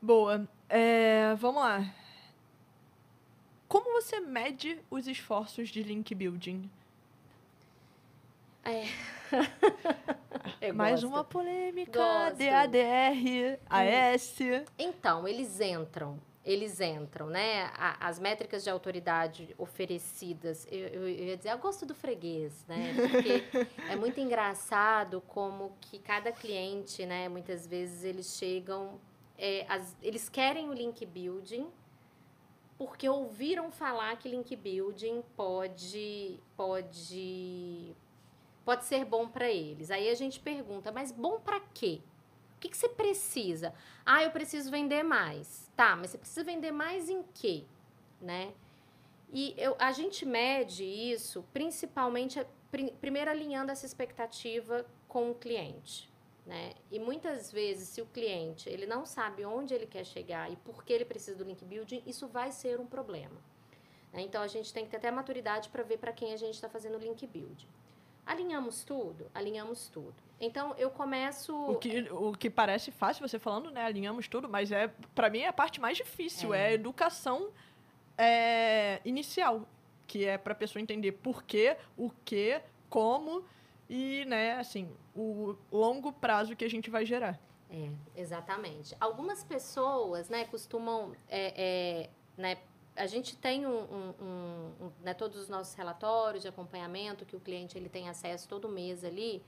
Boa. É, vamos lá. Como você mede os esforços de link building? É. Mais uma polêmica. Gosto. DADR, AS. Então, eles entram. Eles entram, né? as métricas de autoridade oferecidas, eu, eu, eu ia dizer, eu gosto do freguês, né? Porque é muito engraçado como que cada cliente, né? Muitas vezes eles chegam, é, as, eles querem o link building, porque ouviram falar que link building pode pode pode ser bom para eles. Aí a gente pergunta, mas bom para quê? O que, que você precisa? Ah, eu preciso vender mais. Tá, mas você precisa vender mais em quê? Né? E eu, a gente mede isso principalmente, primeiro alinhando essa expectativa com o cliente. Né? E muitas vezes, se o cliente ele não sabe onde ele quer chegar e por que ele precisa do link building, isso vai ser um problema. Né? Então, a gente tem que ter até maturidade para ver para quem a gente está fazendo o link building. Alinhamos tudo? Alinhamos tudo. Então, eu começo... O que, o que parece fácil você falando, né? Alinhamos tudo, mas é para mim é a parte mais difícil. É, é a educação é, inicial, que é para a pessoa entender por quê, o que, como e, né, assim, o longo prazo que a gente vai gerar. É, exatamente. Algumas pessoas, né, costumam é, é, né, a gente tem um, um, um, um, né, todos os nossos relatórios de acompanhamento que o cliente ele tem acesso todo mês ali.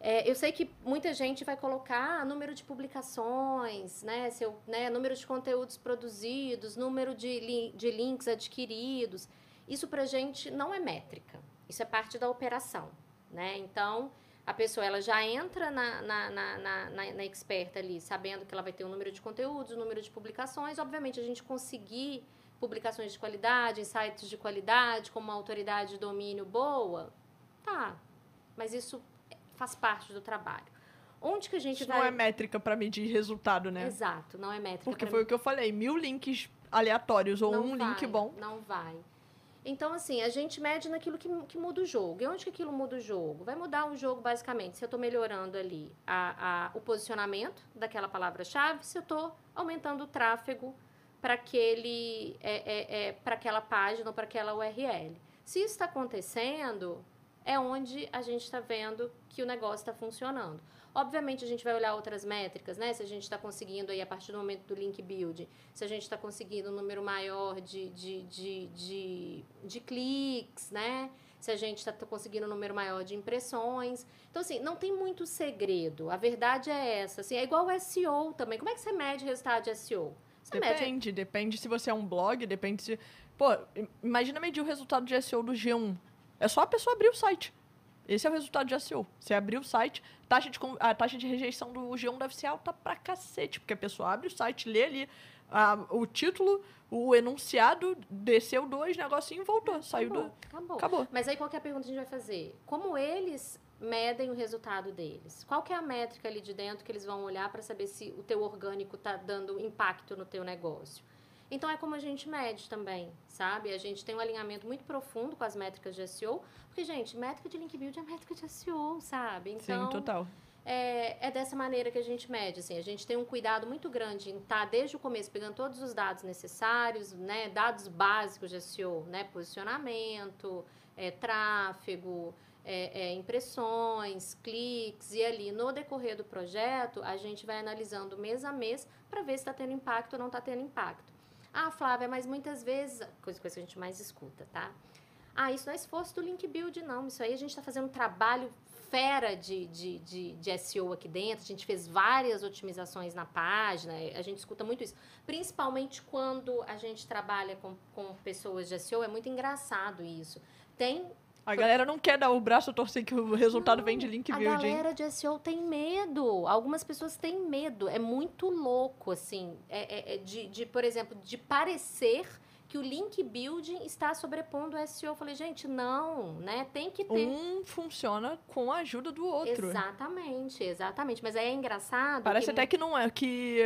É, eu sei que muita gente vai colocar número de publicações, né, seu, né, número de conteúdos produzidos, número de, li, de links adquiridos. Isso para a gente não é métrica, isso é parte da operação. Né? Então, a pessoa ela já entra na, na, na, na, na expert ali, sabendo que ela vai ter um número de conteúdos, um número de publicações. Obviamente, a gente conseguir publicações de qualidade, sites de qualidade, com uma autoridade de domínio boa, tá. Mas isso faz parte do trabalho. Onde que a gente isso vai... não é métrica para medir resultado, né? Exato, não é métrica. Porque foi o que eu falei, mil links aleatórios ou não um vai, link bom. Não vai. Então, assim, a gente mede naquilo que, que muda o jogo. E onde que aquilo muda o jogo? Vai mudar o jogo, basicamente, se eu estou melhorando ali a, a, o posicionamento daquela palavra-chave, se eu estou aumentando o tráfego para aquele é, é, é para aquela página ou para aquela URL. Se isso está acontecendo, é onde a gente está vendo que o negócio está funcionando. Obviamente, a gente vai olhar outras métricas, né? Se a gente está conseguindo aí, a partir do momento do link build, se a gente está conseguindo um número maior de, de, de, de, de cliques, né? Se a gente está conseguindo um número maior de impressões. Então, assim, não tem muito segredo. A verdade é essa. Assim, é igual o SEO também. Como é que você mede resultado de SEO? Depende, depende se você é um blog, depende se. Pô, imagina medir o resultado de SEO do G1. É só a pessoa abrir o site. Esse é o resultado de SEO. Você abriu o site, taxa de, a taxa de rejeição do G1 deve ser alta pra cacete, porque a pessoa abre o site, lê ali a, o título, o enunciado, desceu dois negocinho e voltou. Saiu acabou, do. Acabou. Acabou. Mas aí qual que é a pergunta que a gente vai fazer? Como eles medem o resultado deles? Qual que é a métrica ali de dentro que eles vão olhar para saber se o teu orgânico está dando impacto no teu negócio? Então é como a gente mede também, sabe? A gente tem um alinhamento muito profundo com as métricas de SEO, porque gente, métrica de link build é métrica de SEO, sabe? Então, Sim, total. é, é dessa maneira que a gente mede. Assim, a gente tem um cuidado muito grande em estar desde o começo pegando todos os dados necessários, né, dados básicos de SEO, né, posicionamento, é, tráfego, é, é, impressões, cliques e ali no decorrer do projeto a gente vai analisando mês a mês para ver se está tendo impacto ou não está tendo impacto. Ah, Flávia, mas muitas vezes, coisa, coisa que a gente mais escuta, tá? Ah, isso não é esforço do link build, não. Isso aí a gente está fazendo um trabalho fera de, de, de, de, SEO aqui dentro. A gente fez várias otimizações na página. A gente escuta muito isso. Principalmente quando a gente trabalha com, com pessoas de SEO. É muito engraçado isso. Tem a galera não quer dar o braço a torcer que o resultado não, vem de link building. A galera de SEO tem medo. Algumas pessoas têm medo. É muito louco, assim. É, é, é de, de, por exemplo, de parecer que o link building está sobrepondo o SEO. Eu falei, gente, não, né? Tem que ter. Um funciona com a ajuda do outro. Exatamente, exatamente. Mas aí é engraçado. Parece que... até que não é que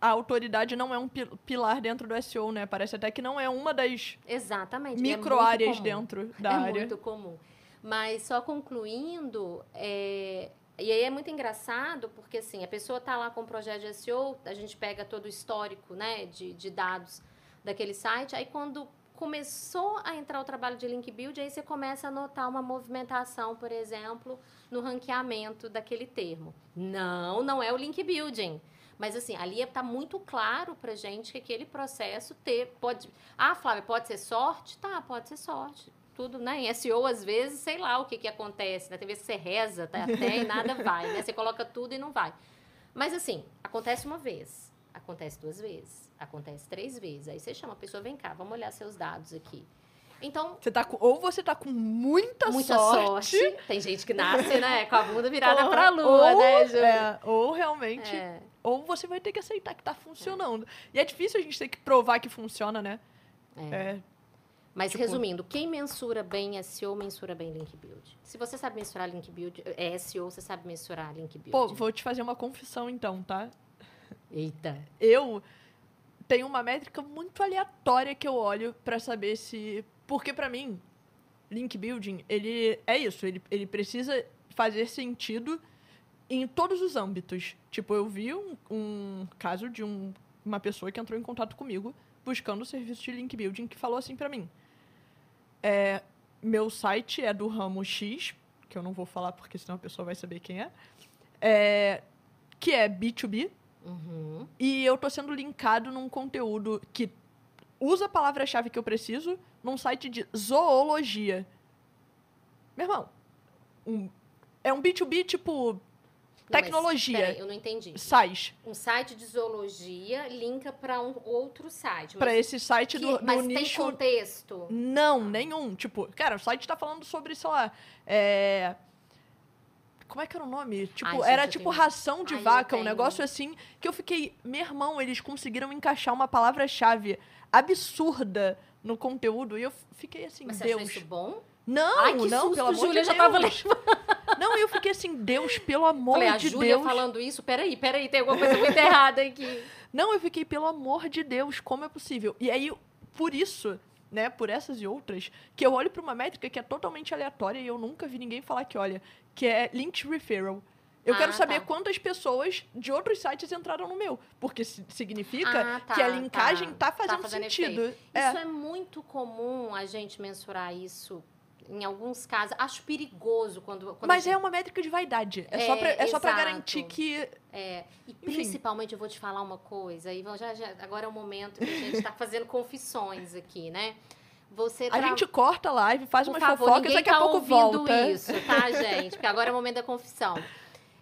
a autoridade não é um pilar dentro do SEO, né? Parece até que não é uma das exatamente micro é áreas dentro da é área. É muito comum. Mas só concluindo, é... E aí é muito engraçado, porque assim, a pessoa está lá com o projeto de SEO, a gente pega todo o histórico né, de, de dados daquele site. Aí quando começou a entrar o trabalho de link build, aí você começa a notar uma movimentação, por exemplo, no ranqueamento daquele termo. Não, não é o link building. Mas assim, ali está muito claro para gente que aquele processo ter pode. Ah, Flávia, pode ser sorte? Tá, pode ser sorte. Tudo, né? Em SEO, às vezes, sei lá o que, que acontece. Né? Tem vezes que você reza tá, até e nada vai, né? Você coloca tudo e não vai. Mas assim, acontece uma vez, acontece duas vezes Acontece três vezes. Aí você chama a pessoa, vem cá, vamos olhar seus dados aqui. Então. Você tá com, ou você tá com muita, muita sorte. sorte. Tem gente que nasce, né, com a bunda virada Porra, pra lua, ou, né, Ju? É, ou realmente. É. Ou você vai ter que aceitar que tá funcionando. É. E é difícil a gente ter que provar que funciona, né? É. é Mas tipo... resumindo, quem mensura bem SEO, mensura bem link build. Se você sabe mensurar link build, é SEO, você sabe mensurar link build. Pô, vou te fazer uma confissão então, tá? Eita. Eu tem uma métrica muito aleatória que eu olho para saber se. Porque para mim, link building, ele é isso, ele, ele precisa fazer sentido em todos os âmbitos. Tipo, eu vi um, um caso de um, uma pessoa que entrou em contato comigo buscando o serviço de link building que falou assim para mim: é, meu site é do ramo X, que eu não vou falar porque senão a pessoa vai saber quem é, é que é B2B, Uhum. E eu tô sendo linkado num conteúdo que usa a palavra-chave que eu preciso num site de zoologia. Meu irmão, um, é um B2B tipo tecnologia. Mas, peraí, eu não entendi. SAIS. Um site de zoologia linka para um outro site. Para esse site que, do, do mas nicho... tem contexto? Não, nenhum. Tipo, cara, o site tá falando sobre, sei lá, é, como é que era o nome? Tipo, Ai, era tipo tenho... ração de Ai, vaca, um negócio assim, que eu fiquei. Meu irmão, eles conseguiram encaixar uma palavra-chave absurda no conteúdo. E eu fiquei assim, Mas Deus. Você isso bom? Não, Ai, que não, susto, pelo amor Júlia de já Deus. tava levando. Não, eu fiquei assim, Deus, pelo amor Falei, de a Júlia Deus. falando isso, peraí, peraí, tem alguma coisa muito errada aqui. Não, eu fiquei, pelo amor de Deus, como é possível? E aí, por isso, né, por essas e outras, que eu olho para uma métrica que é totalmente aleatória e eu nunca vi ninguém falar que olha, que é link referral. Eu ah, quero saber tá. quantas pessoas de outros sites entraram no meu. Porque significa ah, tá, que a linkagem tá, tá fazendo, fazendo sentido. É. Isso é muito comum a gente mensurar isso em alguns casos. Acho perigoso quando. quando Mas gente... é uma métrica de vaidade. É, é só, pra, é só pra garantir que. É. E Enfim. principalmente eu vou te falar uma coisa. E já, já, agora é o momento que a gente tá fazendo confissões aqui, né? Você tra... A gente corta a live, faz uma fofoca e daqui tá a pouco volta. isso, tá, gente? Porque agora é o momento da confissão.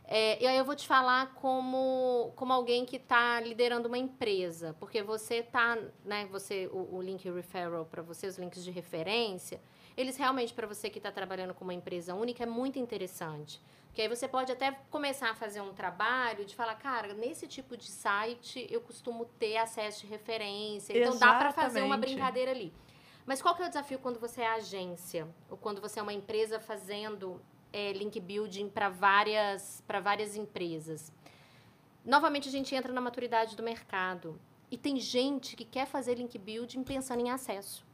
É, e aí eu vou te falar como, como alguém que está liderando uma empresa, porque você está, né, você, o, o link referral para você, os links de referência, eles realmente, para você que está trabalhando com uma empresa única, é muito interessante. Porque aí você pode até começar a fazer um trabalho de falar, cara, nesse tipo de site eu costumo ter acesso de referência. Então dá para fazer uma Exatamente. brincadeira ali. Mas qual que é o desafio quando você é agência? Ou quando você é uma empresa fazendo é, link building para várias, várias empresas? Novamente, a gente entra na maturidade do mercado. E tem gente que quer fazer link building pensando em acesso.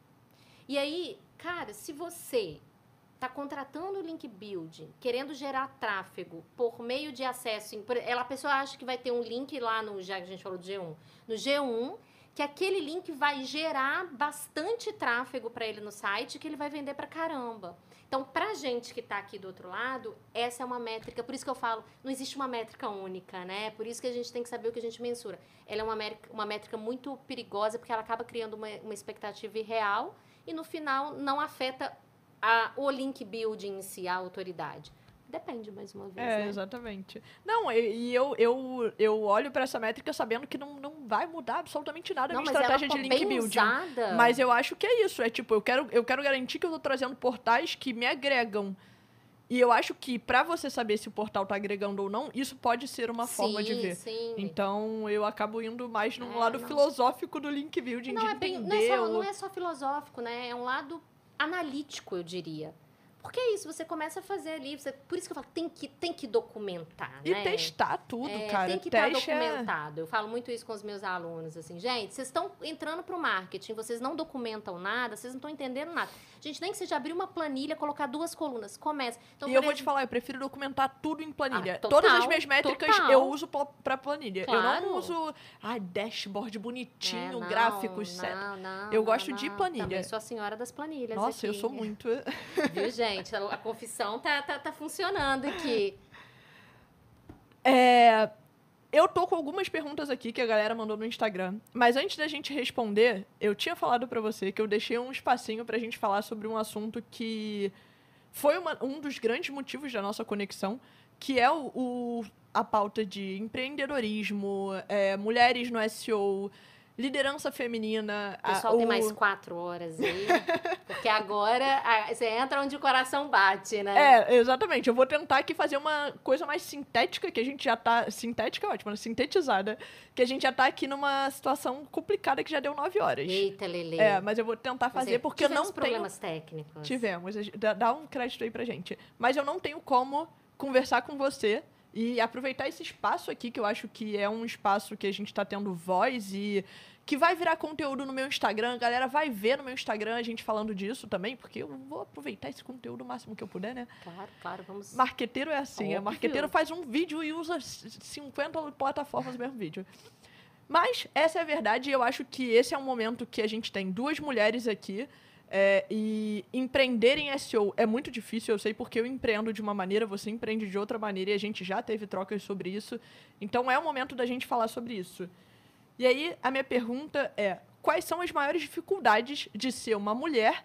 E aí, cara, se você está contratando link building, querendo gerar tráfego por meio de acesso, ela, a pessoa acha que vai ter um link lá no, já que a gente falou do G1, no G1, que aquele link vai gerar bastante tráfego para ele no site, que ele vai vender para caramba. Então, para gente que está aqui do outro lado, essa é uma métrica. Por isso que eu falo, não existe uma métrica única, né? Por isso que a gente tem que saber o que a gente mensura. Ela é uma métrica, uma métrica muito perigosa, porque ela acaba criando uma, uma expectativa irreal e, no final, não afeta a, o link building em si, a autoridade. Depende, mais uma vez, É, né? exatamente. Não, e e eu, eu, eu olho pra essa métrica sabendo que não, não vai mudar absolutamente nada a Não, minha mas ela estratégia de link building. usada. Mas eu acho que é isso. É tipo, eu quero, eu quero garantir que eu tô trazendo portais que me agregam. E eu acho que pra você saber se o portal tá agregando ou não, isso pode ser uma forma de Sim, ver. Sim, Então eu acabo indo mais num É, lado não. filosófico do link building, Não de é, bem, não, é só, o- não é só filosófico, né? É um lado analítico, eu diria. Porque é isso, você começa a fazer ali. você- por isso que eu falo, tem que, tem que documentar, E né? testar tudo, É, cara. Tem que estar Teste é- documentado. Eu falo muito isso com os meus alunos, assim, gente, vocês estão entrando para o marketing, vocês não documentam nada, vocês não estão entendendo nada. Gente, nem que seja abrir uma planilha, colocar duas colunas, começa. Então, e eu vou te exemplo, falar, eu prefiro documentar tudo em planilha. Ah, total, Todas as minhas métricas total. eu uso pra planilha. Eu Claro. não uso, ai, dashboard bonitinho, é, não, gráficos, certo. não, não, Eu não, gosto de não. planilha. Também sou a senhora das planilhas Nossa, eu aqui. sou muito. Viu, gente? A, a confissão tá, tá, tá funcionando aqui. É, eu tô com algumas perguntas aqui que a galera mandou no Instagram. Mas antes da gente responder, eu tinha falado pra você que eu deixei um espacinho pra gente falar sobre um assunto que foi uma- um dos grandes motivos da nossa conexão, que é o, o- a pauta de empreendedorismo, é, mulheres no SEO, liderança feminina. O a- pessoal tem o- mais quatro horas aí. Porque agora ah, você entra onde o coração bate, né? É, exatamente. Eu vou tentar aqui fazer uma coisa mais sintética, que a gente já tá. Sintética é ótimo, né? sintetizada. Que a gente já tá aqui numa situação complicada que já deu nove horas. Eita, Lele. É, mas eu vou tentar fazer porque eu não tenho. problemas técnicos. Tivemos. a Dá, dá um crédito aí pra gente. Mas eu não tenho como conversar com você e aproveitar esse espaço aqui, que eu acho que é um espaço que a gente tá tendo voz e que vai virar conteúdo no meu Instagram. A galera vai ver no meu Instagram a gente falando disso também, porque eu vou aproveitar esse conteúdo o máximo que eu puder, né? Claro, claro, vamos. Marqueteiro é assim, é Óbvio. marqueteiro faz um vídeo e usa c- 50 plataformas no mesmo vídeo. Mas essa é a verdade e eu acho que esse é um momento que a gente tem duas mulheres aqui é, e empreender em SEO é muito difícil, eu sei porque eu empreendo de uma maneira, você empreende de outra maneira e a gente já teve trocas sobre isso. Então é o momento da gente falar sobre isso. E aí a minha pergunta é, quais são as maiores dificuldades de ser uma mulher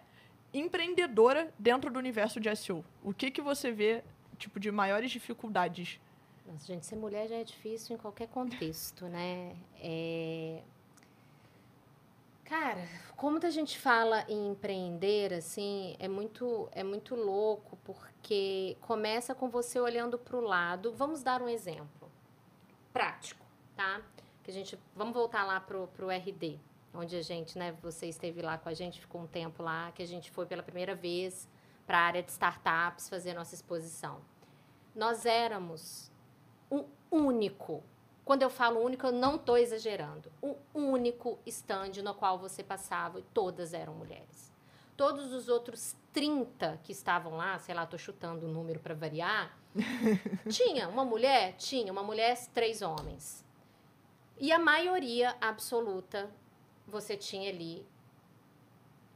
empreendedora dentro do universo de SEO? O que que você vê tipo de maiores dificuldades? Nossa, gente, ser mulher já é difícil em qualquer contexto, né? É... Cara, como a gente fala em empreender, assim, é muito, é muito louco, porque começa com você olhando para o lado. Vamos dar um exemplo prático, tá? Que a gente, vamos voltar lá pro, pro RD, onde a gente, né, você esteve lá com a gente, ficou um tempo lá, que a gente foi pela primeira vez para a área de startups fazer nossa exposição. Nós éramos o único. Quando eu falo único, eu não estou exagerando. O único stand no qual você passava e todas eram mulheres. Todos os outros 30 que estavam lá, sei lá, estou chutando o número para variar, tinha uma mulher? Tinha. Uma mulher, três homens. E a maioria absoluta, você tinha ali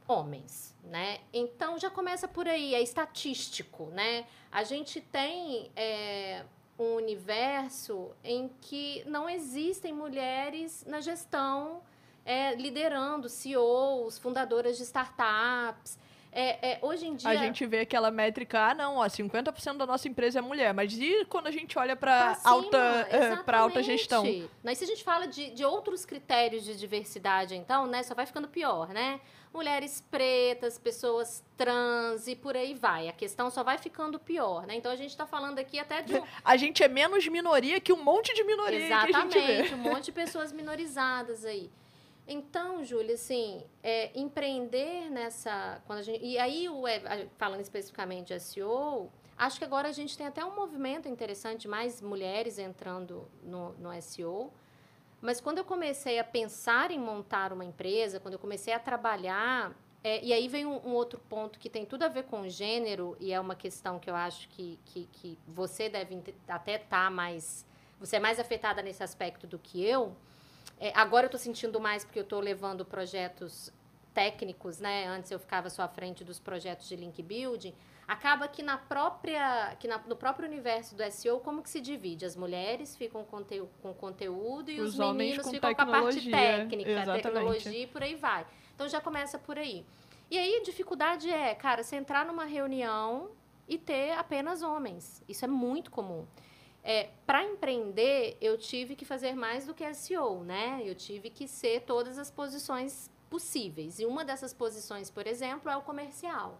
homens, né? Então já começa por aí, é estatístico, né? A gente tem é, um universo em que não existem mulheres na gestão, é, liderando CEOs, fundadoras de startups. É, é, hoje em dia. A gente vê aquela métrica, ah, não, ó, 50% da nossa empresa é mulher. Mas e quando a gente olha para alta, pra alta gestão? Mas se a gente fala de, de outros critérios de diversidade, então, né, só vai ficando pior, né? Mulheres pretas, pessoas trans e por aí vai. A questão só vai ficando pior, né? Então a gente está falando aqui até de. Um... A gente é menos minoria que um monte de minoria. Exatamente, um monte de pessoas minorizadas aí. Então, Júlia, assim, é, empreender nessa. Quando a gente, e aí, o, falando especificamente de SEO, acho que agora a gente tem até um movimento interessante, mais mulheres entrando no, no SEO. Mas quando eu comecei a pensar em montar uma empresa, quando eu comecei a trabalhar. É, e aí vem um, um, outro ponto que tem tudo a ver com gênero, e é uma questão que eu acho que, que, que você deve até estar tá mais. Você é mais afetada nesse aspecto do que eu é, agora eu estou sentindo mais porque eu estou levando projetos técnicos, né? Antes eu ficava só à frente dos projetos de link building. Acaba que na própria, que na, no próprio universo do SEO, como que se divide? As mulheres ficam com, com conteúdo e os, os meninos ficam com a parte técnica, Exatamente. tecnologia e por aí vai. Então já começa por aí. E aí a dificuldade é, cara, você entrar numa reunião e ter apenas homens. Isso é muito comum. É, para empreender, eu tive que fazer mais do que SEO, né? Eu tive que ser todas as posições possíveis. E uma dessas posições, por exemplo, é o comercial.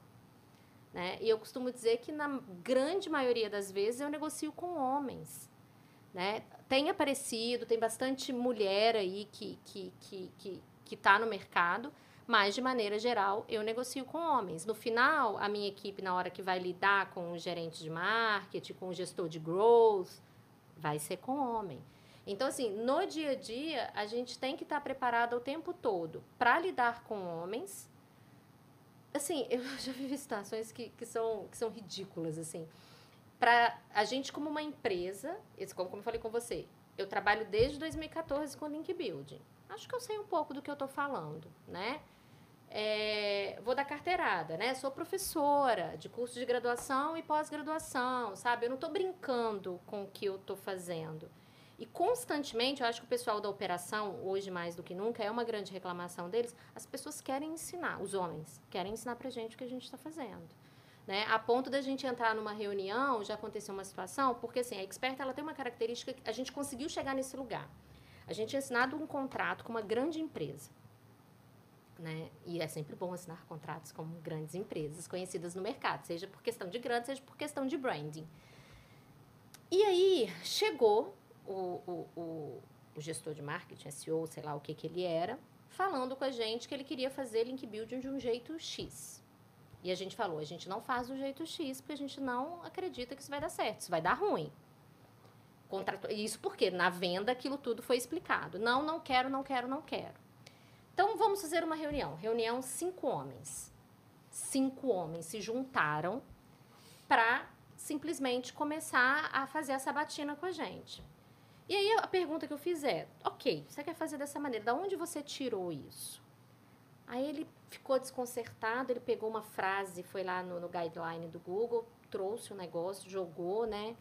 Né? E eu costumo dizer que, na grande maioria das vezes, eu negocio com homens. Né? Tem aparecido, tem bastante mulher aí que está que, que, que, que tá no mercado, mas de maneira geral eu negocio com homens. No final, a minha equipe, na hora que vai lidar com o gerente de marketing, com o gestor de growth, vai ser com homem. Então, assim, no dia a dia, a gente tem que estar preparado o tempo todo para lidar com homens. Assim, eu já vivi situações que, que, são, que são ridículas, assim. Para a gente, como uma empresa, como, como eu falei com você, eu trabalho desde 2014 com Link Building. Acho que eu sei um pouco do que eu estou falando, né? É, vou dar carteirada, né? Sou professora de curso de graduação e pós-graduação, sabe? Eu não estou brincando com o que eu estou fazendo. E constantemente, eu acho que o pessoal da operação, hoje mais do que nunca, é uma grande reclamação deles, as pessoas querem ensinar, os homens, querem ensinar pra gente o que a gente está fazendo. Né? A ponto da gente entrar numa reunião, já aconteceu uma situação, porque assim, a expert ela tem uma característica a gente conseguiu chegar nesse lugar. A gente tinha assinado um contrato com uma grande empresa né? E é sempre bom assinar contratos com grandes empresas conhecidas no mercado, seja por questão de grana, seja por questão de branding. E aí chegou o, o, o, gestor de marketing, SEO, sei lá o que, que ele era, falando com a gente que ele queria fazer link building de um jeito X. E a gente falou, a gente não faz do jeito X porque a gente não acredita que isso vai dar certo, isso vai dar ruim. Isso porque na venda aquilo tudo foi explicado. Não, não quero, não quero, não quero. Então vamos fazer uma reunião. Reunião cinco homens. Cinco homens se juntaram para simplesmente começar a fazer a sabatina com a gente. E aí a pergunta que eu fiz é: ok, você quer fazer dessa maneira? Da onde você tirou isso? Aí ele ficou desconcertado, ele pegou uma frase, foi lá no, no guideline do Google, trouxe o negócio, jogou, né?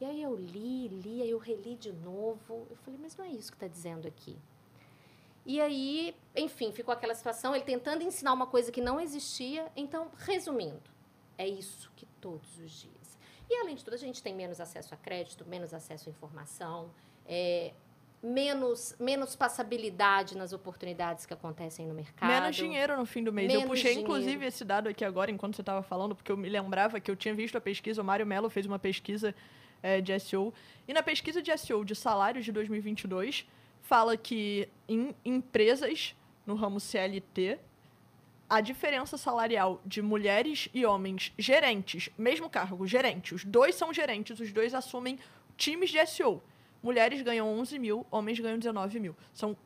E aí eu li, li, aí eu reli de novo. Eu falei, mas não é isso que está dizendo aqui. E aí, enfim, ficou aquela situação, ele tentando ensinar uma coisa que não existia. Então, resumindo, é isso que todos os dias. E além de tudo, a gente tem menos acesso a crédito, menos acesso à informação, é, menos, menos passabilidade nas oportunidades que acontecem no mercado. Menos dinheiro no fim do mês. Menos eu puxei, dinheiro. inclusive, esse dado aqui agora, enquanto você estava falando, porque eu me lembrava que eu tinha visto a pesquisa, o Mário Mello fez uma pesquisa é, de SEO. E na pesquisa de SEO de salários de 2022 fala que em empresas no ramo CLT, a diferença salarial de mulheres e homens gerentes, mesmo cargo, gerente, os dois são gerentes, os dois assumem times de SEO. Mulheres ganham 11 mil, homens ganham 19 mil. São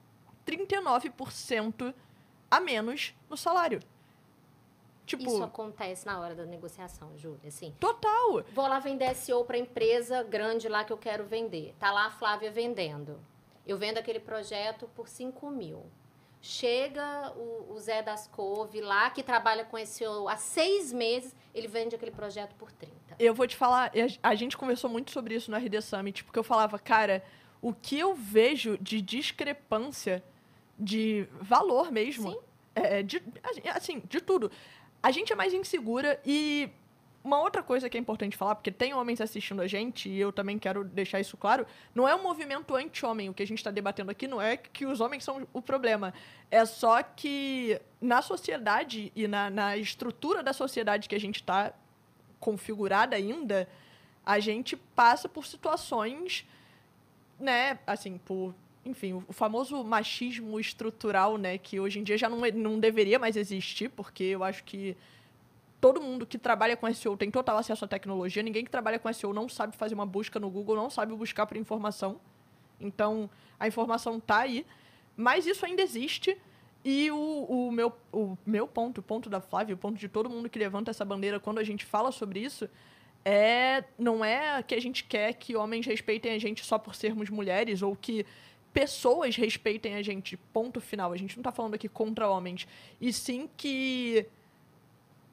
39% a menos no salário. Tipo, Isso acontece na hora da negociação, Júlia, assim. Total! Vou lá vender SEO para empresa grande lá que eu quero vender. Tá lá a Flávia vendendo. Eu vendo aquele projeto por 5 mil. Chega o, o, Zé das Couve lá, que trabalha com esse há seis meses, ele vende aquele projeto por 30. Eu vou te falar, a gente conversou muito sobre isso no RD Summit, porque eu falava, cara, o que eu vejo de discrepância de valor mesmo, Sim. É, de, assim, de tudo. a gente é mais insegura e uma outra coisa que é importante falar, porque tem homens assistindo a gente, e eu também quero deixar isso claro, não é um movimento anti-homem. O que a gente está debatendo aqui não é que os homens são o problema. É só que na sociedade e na, na estrutura da sociedade que a gente está configurada ainda, a gente passa por situações, né, assim, por enfim, o famoso machismo estrutural, né, que hoje em dia já não, é, não deveria mais existir, porque eu acho que todo mundo que trabalha com SEO tem total acesso à tecnologia. Ninguém que trabalha com SEO não sabe fazer uma busca no Google, não sabe buscar por informação. Então, a informação está aí. Mas isso ainda existe. E o, o, meu, o meu ponto, o ponto da Flávia, o ponto de todo mundo que levanta essa bandeira quando a gente fala sobre isso, é não é que a gente quer que homens respeitem a gente só por sermos mulheres ou que pessoas respeitem a gente, ponto final. A gente não está falando aqui contra homens. E sim que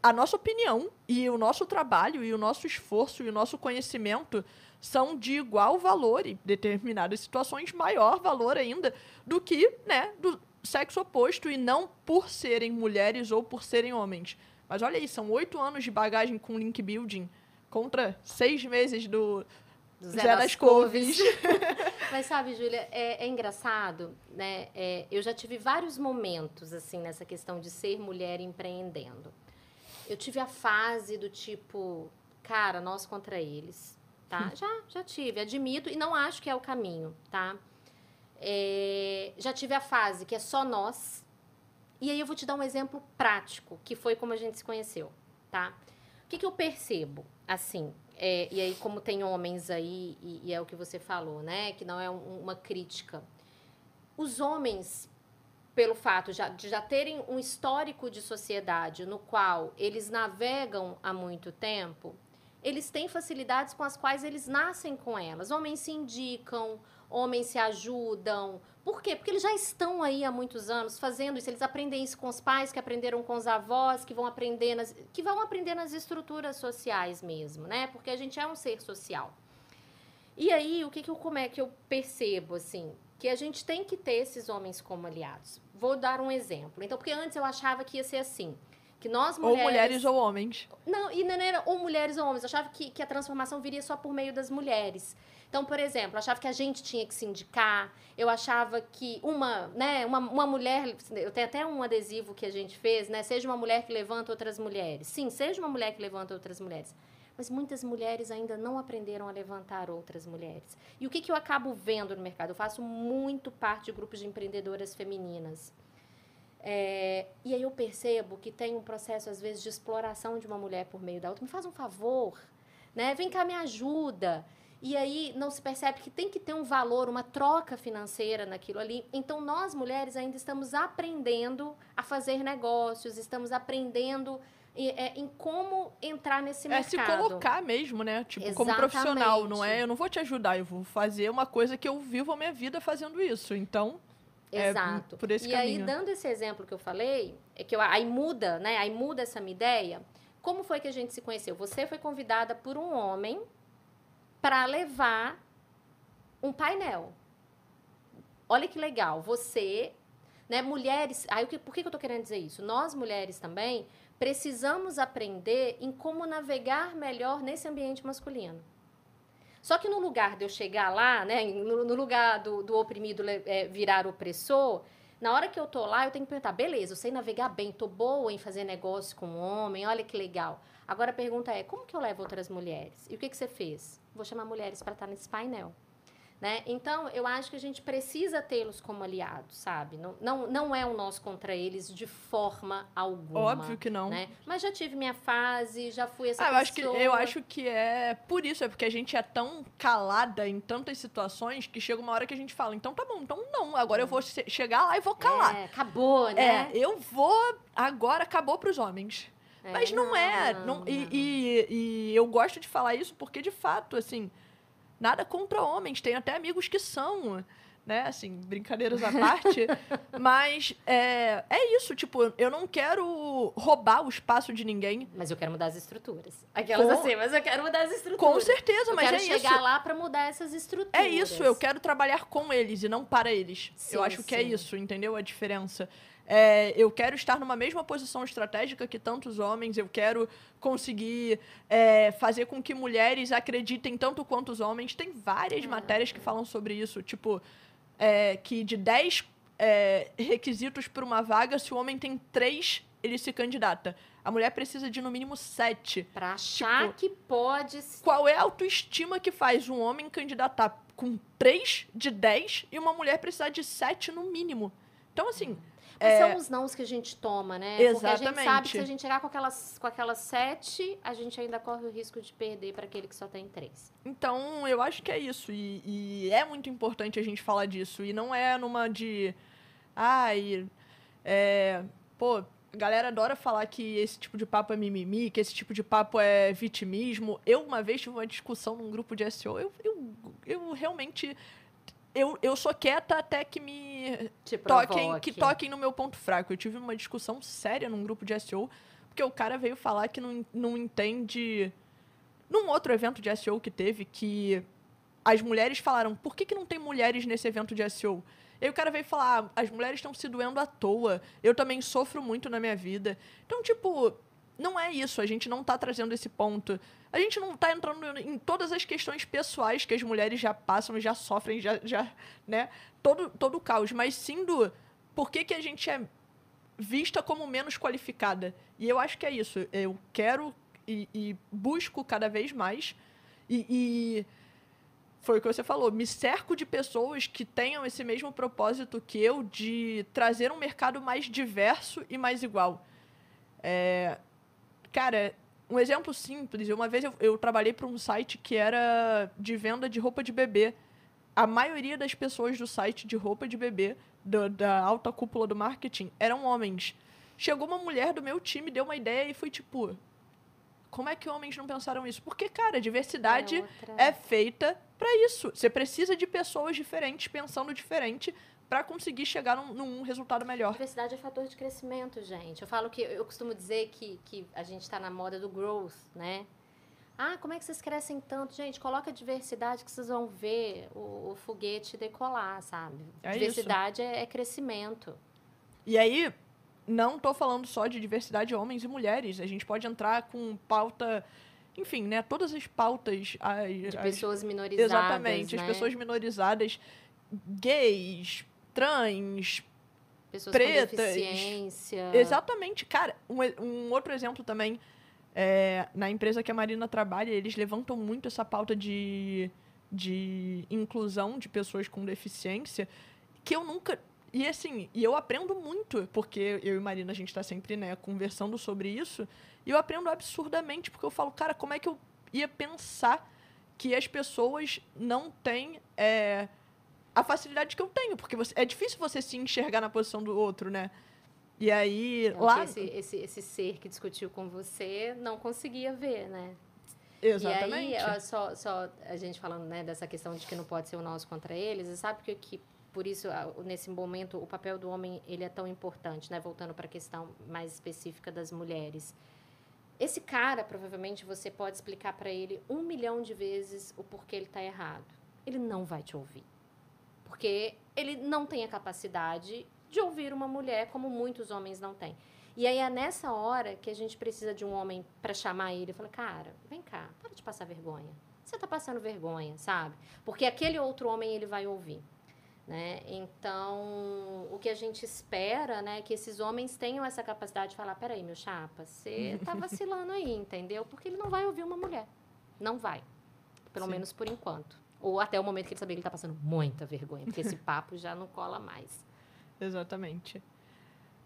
a nossa opinião e o nosso trabalho e o nosso esforço e o nosso conhecimento são de igual valor e determinadas situações maior valor ainda do que, né, do sexo oposto e não por serem mulheres ou por serem homens. Mas olha aí, são oito anos de bagagem com link building contra seis meses do, Zé, Zé das Couves. Mas sabe, Júlia, é, é, engraçado, né? É, eu já tive vários momentos, assim, nessa questão de ser mulher empreendendo. Eu tive a fase do tipo, cara, nós contra eles, tá? Hum. Já, já tive, admito e não acho que é o caminho, tá? É, já tive a fase que é só nós. E aí eu vou te dar um exemplo prático, que foi como a gente se conheceu, tá? O que, que eu percebo? Assim, é, e aí como tem homens aí, e, e, é o que você falou, né? Que não é um, uma crítica. Os homens pelo fato de já terem um histórico de sociedade no qual eles navegam há muito tempo, eles têm facilidades com as quais eles nascem com elas. Homens se indicam, homens se ajudam. Por quê? Porque eles já estão aí há muitos anos fazendo isso. Eles aprendem isso com os pais, que aprenderam com os avós, que vão aprender nas, que vão aprender nas estruturas sociais mesmo, né? Porque a gente é um ser social. E aí, o que, que eu, como é que eu percebo, assim? Que a gente tem que ter esses homens como aliados. Vou dar um exemplo. Então, porque antes eu achava que ia ser assim. Que nós mulheres... Ou mulheres ou homens. Não, e não era ou mulheres ou homens. Eu achava que, que a transformação viria só por meio das mulheres. Então, por exemplo, eu achava que a gente tinha que se indicar. Eu achava que uma, né, uma, uma mulher. Eu tenho até um adesivo que a gente fez, né? Seja uma mulher que levanta outras mulheres. Sim, seja uma mulher que levanta outras mulheres mas muitas mulheres ainda não aprenderam a levantar outras mulheres. E o que, que eu acabo vendo no mercado? Eu faço muito parte de grupos de empreendedoras femininas. É, e aí eu percebo que tem um processo, às vezes, de exploração de uma mulher por meio da outra. Me faz um favor, né? Vem cá, me ajuda. E aí não se percebe que tem que ter um valor, uma troca financeira naquilo ali. Então nós mulheres ainda estamos aprendendo a fazer negócios, estamos aprendendo é, em como entrar nesse mercado. É se colocar mesmo, né? Tipo, Exatamente. como profissional, não é? Eu não vou te ajudar, eu vou fazer uma coisa que eu vivo a minha vida fazendo isso. Então, é Exato. É por esse e caminho. aí, dando esse exemplo que eu falei, é que eu, aí muda, né? Aí muda essa minha ideia. Como foi que a gente se conheceu? Você foi convidada por um homem para levar um painel. Olha que legal. Você, né, mulheres. Aí, por que, que eu tô querendo dizer isso? Nós, mulheres também, precisamos aprender em como navegar melhor nesse ambiente masculino. Só que no lugar de eu chegar lá, né, no, no lugar do, do oprimido é, virar opressor, na hora que eu tô lá, eu tenho que perguntar, beleza, eu sei navegar bem, tô boa em fazer negócio com homem, olha que legal. Agora a pergunta é, como que eu levo outras mulheres? E o que, que você fez? Vou chamar mulheres para estar nesse painel. Né? Então, eu acho que a gente precisa tê-los como aliados, sabe? Não, não, não é o nosso contra eles de forma alguma. Óbvio que não. Né? Mas já tive minha fase, já fui essa ah, eu pessoa. Acho que, eu acho que é por isso, é porque a gente é tão calada em tantas situações que chega uma hora que a gente fala, então tá bom, então não, agora eu vou chegar lá e vou calar. É, acabou, né? É, eu vou, agora acabou pros homens. É, Mas não, não é. Não, não, e, e, e eu gosto de falar isso porque, de fato, assim Nada contra homens, tem até amigos que são, né? Assim, brincadeiras à parte. mas é, é isso, tipo, eu não quero roubar o espaço de ninguém. Mas eu quero mudar as estruturas. Aquelas Com... assim, mas eu quero mudar as estruturas. Com certeza, eu mas é isso. Eu quero chegar lá para mudar essas estruturas. É isso, eu quero trabalhar com eles e não para eles. Sim, eu acho sim. que é isso, entendeu? A diferença. É, eu quero estar numa mesma posição estratégica que tantos homens, eu quero conseguir é, fazer com que mulheres acreditem tanto quanto os homens. Tem várias matérias que falam sobre isso, tipo, é, que de 10 é, requisitos para uma vaga, se o homem tem 3, ele se candidata. A mulher precisa de no mínimo 7. Pra achar Tipo, que pode. Qual é a autoestima que faz um homem candidatar com 3 de 10 e uma mulher precisar de 7 no mínimo? Então, assim, é, são os nãos que a gente toma, né? Porque a gente sabe Exatamente. que se a gente chegar com aquelas, com aquelas sete, a gente ainda corre o risco de perder para aquele que só tem três. Então, eu acho que é isso. E, e é muito importante a gente falar disso. E não é numa de. Ai. É, pô, a galera adora falar que esse tipo de papo é mimimi, que esse tipo de papo é vitimismo. Eu, uma vez, tive uma discussão num grupo de SEO. Eu, eu, eu realmente. Eu, eu sou quieta até que me toquem, que toquem no meu ponto fraco. Eu tive uma discussão séria num grupo de SEO, porque o cara veio falar que não, não entende. Num outro evento de SEO que teve, que as mulheres falaram: por que, que não tem mulheres nesse evento de SEO? E aí o cara veio falar: ah, as mulheres estão se doendo à toa, eu também sofro muito na minha vida. Então, tipo, não é isso, a gente não tá trazendo esse ponto. A gente não tá entrando em todas as questões pessoais que as mulheres já passam, já sofrem, já, já né? Todo, todo o caos, mas sim do por que, que a gente é vista como menos qualificada. E eu acho que é isso. Eu quero e, e busco cada vez mais. E, e foi o que você falou. Me cerco de pessoas que tenham esse mesmo propósito que eu de trazer um mercado mais diverso e mais igual. É, cara, um exemplo simples. Uma vez eu, eu trabalhei para um site que era de venda de roupa de bebê. A maioria das pessoas do site de roupa de bebê, do- da alta cúpula do marketing, eram homens. Chegou uma mulher do meu time, deu uma ideia e foi tipo: como é que homens não pensaram isso? Porque, cara, a diversidade É outra- é feita para isso. Você precisa de pessoas diferentes, pensando diferente, para conseguir chegar num, num resultado melhor. Diversidade é fator de crescimento, gente. Eu falo que eu costumo dizer que, que a gente está na moda do growth, né? Ah, como é que vocês crescem tanto? Gente, coloca diversidade que vocês vão ver o, o foguete decolar, sabe? É diversidade é, é crescimento. E aí, não tô falando só de diversidade de homens e mulheres. A gente pode entrar com pauta. Enfim, né? Todas as pautas. As, De as- pessoas minorizadas. Exatamente. né? As pessoas minorizadas, gays, trans. Pessoas pretas. com deficiência. Exatamente. Cara, um, um outro exemplo também. é, na empresa que a Marina trabalha, eles levantam muito essa pauta de, de inclusão de pessoas com deficiência, que eu nunca. E assim, e eu aprendo muito, porque eu e Marina, a gente está sempre, né, conversando sobre isso, e eu aprendo absurdamente, porque eu falo, cara, como é que eu ia pensar que as pessoas não têm é, a facilidade que eu tenho? Porque você- é difícil você se enxergar na posição do outro, né? E aí, lá. esse, esse, esse ser que discutiu com você não conseguia ver, né? Exatamente. E aí, só, só a gente falando né, dessa questão de que não pode ser o nosso contra eles, e sabe que, que por isso, nesse momento, o papel do homem ele é tão importante, né? Voltando para a questão mais específica das mulheres. Esse cara, provavelmente, você pode explicar para ele um milhão de vezes o porquê ele está errado. Ele não vai te ouvir. Porque ele não tem a capacidade de ouvir uma mulher como muitos homens não têm. E aí é nessa hora que a gente precisa de um homem para chamar ele e falar: "Cara, vem cá, para de passar vergonha. Você tá passando vergonha, sabe? Porque aquele outro homem ele vai ouvir, né? Então, o que a gente espera, né, é que esses homens tenham essa capacidade de falar: "Peraí, meu chapa, você tá vacilando aí, entendeu? Porque ele não vai ouvir uma mulher. Não vai. Pelo Sim. menos por enquanto. Ou até o momento que ele saber que ele tá passando muita vergonha, porque esse papo já não cola mais. Exatamente.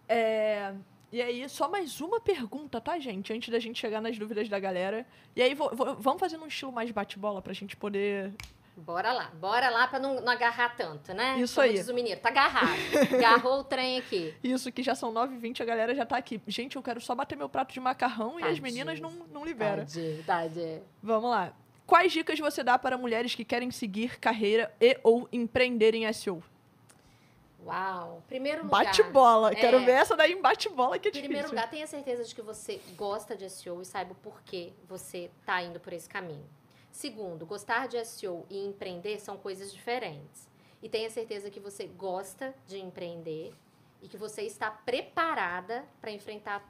É, E aí, só mais uma pergunta, tá, gente? Antes da gente chegar nas dúvidas da galera. E aí, vou- vou- vamos fazer num estilo mais bate-bola pra gente poder. Bora lá, bora lá pra não, não agarrar tanto, né? Isso Como aí. diz o mineiro, tá agarrado. Agarrou o trem aqui. Isso que já são 9h20, a galera já tá aqui. Gente, eu quero só bater meu prato de macarrão e as Tadinho. meninas não, não liberam. Tadinho, tadinho. Vamos lá. Quais dicas você dá para mulheres que querem seguir carreira e ou empreender em SEO? Uau. Primeiro lugar. Bate-bola. É. Quero ver essa daí em bate-bola que é Em primeiro difícil. lugar, tenha certeza de que você gosta de SEO e saiba o porquê você tá indo por esse caminho. Segundo, gostar de SEO e empreender são coisas diferentes. E tenha certeza que você gosta de empreender e que você está preparada para enfrentar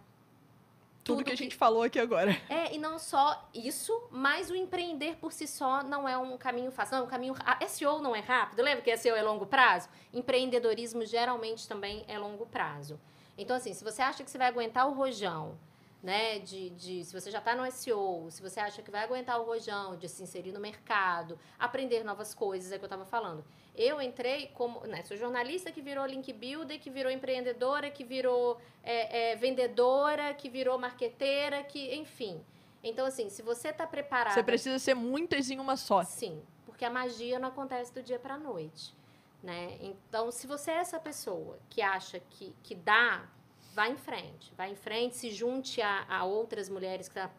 tudo, tudo que a gente falou aqui agora. É, e não só isso, mas o empreender por si só não é um caminho fácil. Não, é um caminho. SEO não é rápido, lembra que SEO é longo prazo? Empreendedorismo geralmente também é longo prazo. Então, assim, se você acha que você vai aguentar o rojão né? De, de se você já está no SEO, se você acha que vai aguentar o rojão, de se inserir no mercado, aprender novas coisas, é que eu estava falando. Eu entrei como, né, sou jornalista que virou link builder, que virou empreendedora, que virou é, é, vendedora, que virou marqueteira, que, enfim. Então, assim, se você está preparado. Você precisa ser muitas em uma só. Sim, porque a magia não acontece do dia para a noite. Né? Então, se você é essa pessoa que acha que, que dá vá em frente, vá em frente, se junte a, a outras mulheres que, tá,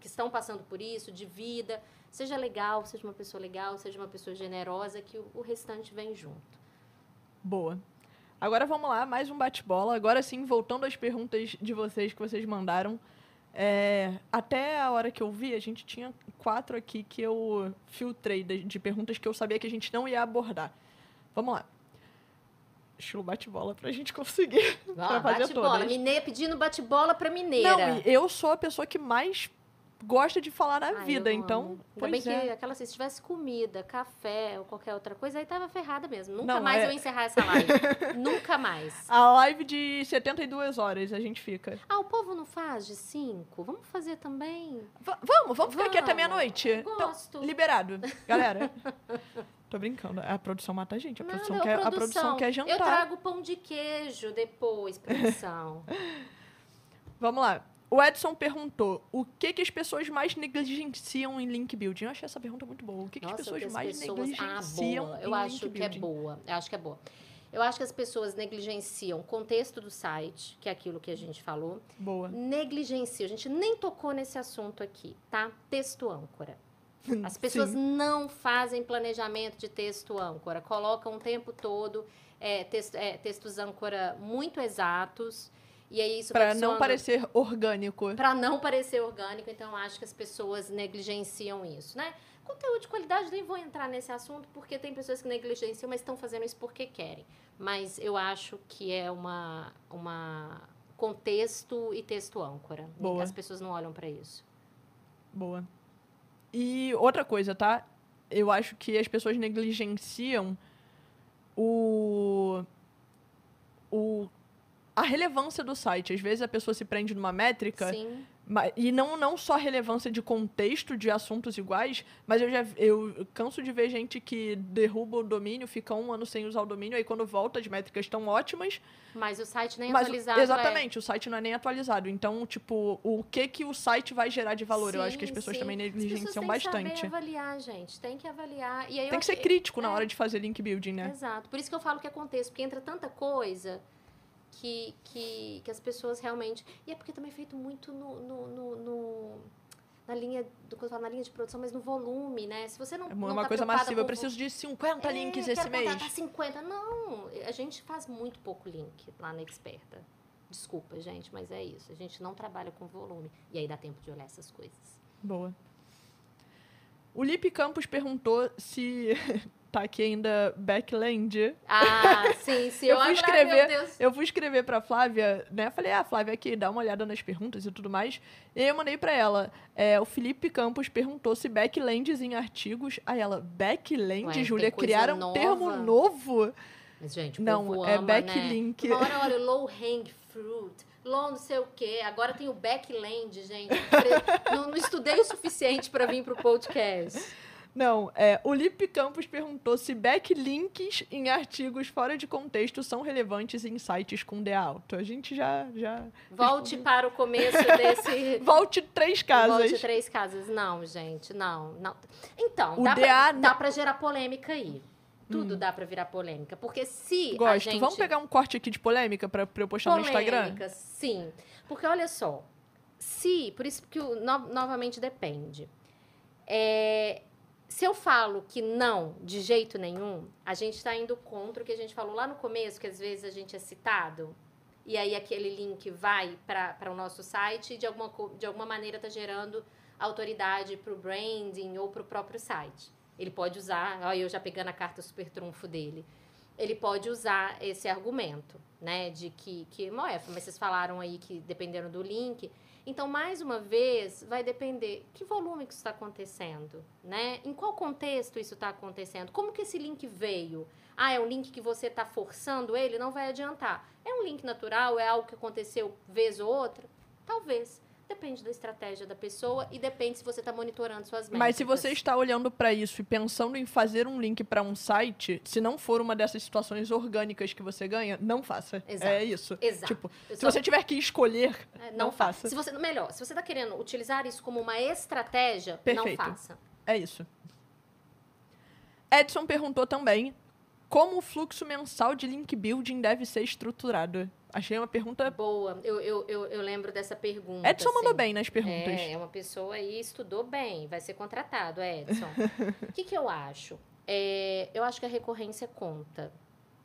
que estão passando por isso, de vida, seja legal, seja uma pessoa legal, seja uma pessoa generosa, que o, o restante vem junto. Boa. Agora vamos lá, mais um bate-bola. Agora sim, voltando às perguntas de vocês que vocês mandaram. É, até a hora que eu vi, a gente tinha quatro aqui que eu filtrei de, de perguntas que eu sabia que a gente não ia abordar. Vamos lá estilo bate-bola pra gente conseguir ah, fazer bate-bola. Mineira pedindo bate-bola pra mineira. Não, eu sou a pessoa que mais gosta de falar na Ai, vida, então. Bem é. que aquela se tivesse comida, café ou qualquer outra coisa, aí tava ferrada mesmo. Nunca Não, mais é... eu encerrar essa live. Nunca mais. A live de 72 horas a gente fica. Ah, o povo não faz de 5? Vamos fazer também? V vamos, vamos ficar aqui até meia-noite. Então, gosto. Então, liberado. Galera. Tô brincando. A produção mata a gente. A, produção, quer, produção. a produção quer jantar. Eu trago pão de queijo depois, produção. Vamos lá. O Edson perguntou o que, que as pessoas mais negligenciam em link building. Eu achei essa pergunta muito boa. O que, Nossa, que as pessoas mais pessoas... negligenciam ah, boa. Eu acho que é boa. Eu acho que é boa. Eu acho que as pessoas negligenciam o contexto do site, que é aquilo que a gente falou. Boa. Negligenciam. A gente nem tocou nesse assunto aqui, tá? Texto âncora. As pessoas Sim. não fazem planejamento de texto âncora, colocam o tempo todo é, texto, é, textos âncora muito exatos. E aí isso para não parecer orgânico. Para não parecer orgânico, então acho que as pessoas negligenciam isso, né? Conteúdo de qualidade, nem vou entrar nesse assunto, porque tem pessoas que negligenciam, mas estão fazendo isso porque querem. Mas eu acho que é uma, uma contexto e texto âncora. Boa. As pessoas não olham para isso. Boa. E outra coisa, tá? Eu acho que as pessoas negligenciam o. o a relevância do site. Às vezes a pessoa se prende numa métrica Sim. E não, não só relevância de contexto de assuntos iguais, mas eu já eu canso de ver gente que derruba o domínio, fica um ano sem usar o domínio, aí quando volta as métricas estão ótimas. Mas o site nem mas, atualizado. Exatamente, é. o site não é nem atualizado. Então, tipo, o que que o site vai gerar de valor? Sim, eu acho que as pessoas sim. também negligenciam bastante. Tem que avaliar, gente. Tem que avaliar. Tem que ser crítico é. na hora de fazer link building, né? Exato. Por isso que eu falo que é contexto, porque entra tanta coisa que, que, que as pessoas realmente. E é porque também é feito muito no, no, no, no na linha do que na linha de produção, mas no volume, né? Se você não é uma tá coisa massiva, eu preciso de 50 é, links esse mês. 50. Não, a gente faz muito pouco link lá na Experta. Desculpa, gente, mas é isso. A gente não trabalha com volume. E aí dá tempo de olhar essas coisas. Boa. O Lipe Campos perguntou se tá aqui ainda Backland. Ah, sim, sim. eu, fui escrever, eu fui escrever pra Flávia, né? Falei, ah, Flávia, aqui, dá uma olhada nas perguntas e tudo mais. E aí eu mandei pra ela. É, o Felipe Campos perguntou se backlands em artigos. Aí ela, backland, Júlia, criaram um termo novo? Mas, gente, não, é ama, backlink. Né? Uma hora, olha, low hang fruit low não sei o quê. Agora tem o backland, gente. não, não estudei o suficiente para vir pro podcast. Não, é, o Lipe Campos perguntou se backlinks em artigos fora de contexto são relevantes em sites com DA alto. A gente já. já Volte respondeu. para o começo desse. Volte três casas. Volte três casas. Não, gente, não. não. Então, o dá, para gerar polêmica aí. Tudo hum. dá para virar polêmica. Porque se. Gosto. Gente... Vamos pegar um corte aqui de polêmica para eu postar polêmica, no Instagram? Polêmica, sim. Porque olha só. Se. Por isso que no, novamente depende. É, se eu falo que não, de jeito nenhum, a gente está indo contra o que a gente falou lá no começo, que às vezes a gente é citado, e aí aquele link vai para o nosso site e de alguma, de alguma maneira está gerando autoridade para o branding ou para o próprio site. Ele pode usar, ó, eu já pegando a carta super trunfo dele. ele pode usar esse argumento, né? De que, que Moef, mas vocês falaram aí que dependendo do link. Então, mais uma vez, vai depender que volume que isso está acontecendo, né? Em qual contexto isso está acontecendo? Como que esse link veio? Ah, é um link que você está forçando ele? Não vai adiantar. É um link natural? É algo que aconteceu vez ou outra? Talvez. Depende da estratégia da pessoa e depende se você está monitorando suas métricas. Mas se você está olhando para isso e pensando em fazer um link para um site, se não for uma dessas situações orgânicas que você ganha, não faça. Exato. É isso. Exato. Tipo, Eu se só- você tiver que escolher, É, não, faça. Se você, melhor, se você está querendo utilizar isso como uma estratégia, Perfeito. não faça. É isso. Edson perguntou também como o fluxo mensal de link building deve ser estruturado. Achei uma pergunta. Boa, eu, eu, eu, eu lembro dessa pergunta. Edson mandou assim. bem nas perguntas. É, é uma pessoa aí estudou bem, vai ser contratado, Edson. O que, que eu acho? É, eu acho que a recorrência conta.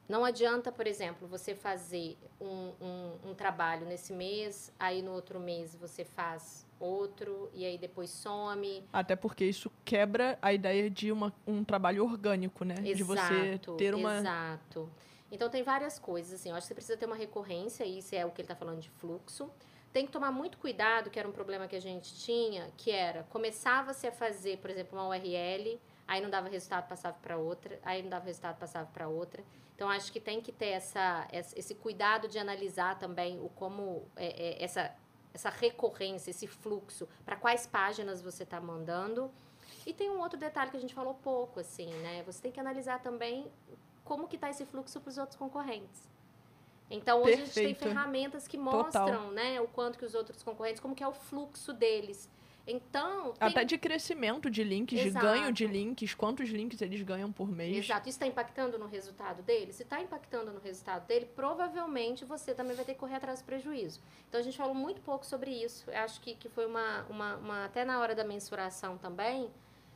Não adianta, por exemplo, você fazer um, um, um trabalho nesse mês, aí no outro mês você faz outro, e aí depois some. Até porque isso quebra a ideia de uma, um trabalho orgânico, né? de você Exato, ter uma. Exato. Então tem várias coisas, assim. Eu acho que você precisa ter uma recorrência, e isso é o que ele está falando de fluxo. Tem que tomar muito cuidado, que era um problema que a gente tinha, que era, começava-se a fazer, por exemplo, uma URL, aí não dava resultado, passava para outra, aí não dava resultado, passava para outra. Então, acho que tem que ter essa, esse cuidado de analisar também o como é, é, essa, essa recorrência, esse fluxo, para quais páginas você está mandando. E tem um outro detalhe que a gente falou pouco, assim, né? Você tem que analisar também como que está esse fluxo para os outros concorrentes. Então, hoje a gente tem Perfeito. ferramentas que Total. mostram, né, o quanto que os outros concorrentes, como que é o fluxo deles. Então, tem... Até de crescimento de links, de Exato. ganho de links, quantos links eles ganham por mês. Exato. Isso está impactando no resultado dele? Se está impactando no resultado dele, provavelmente você também vai ter que correr atrás do prejuízo. Então, a gente falou muito pouco sobre isso. Eu acho que, que foi uma, uma, uma- Até na hora da mensuração também,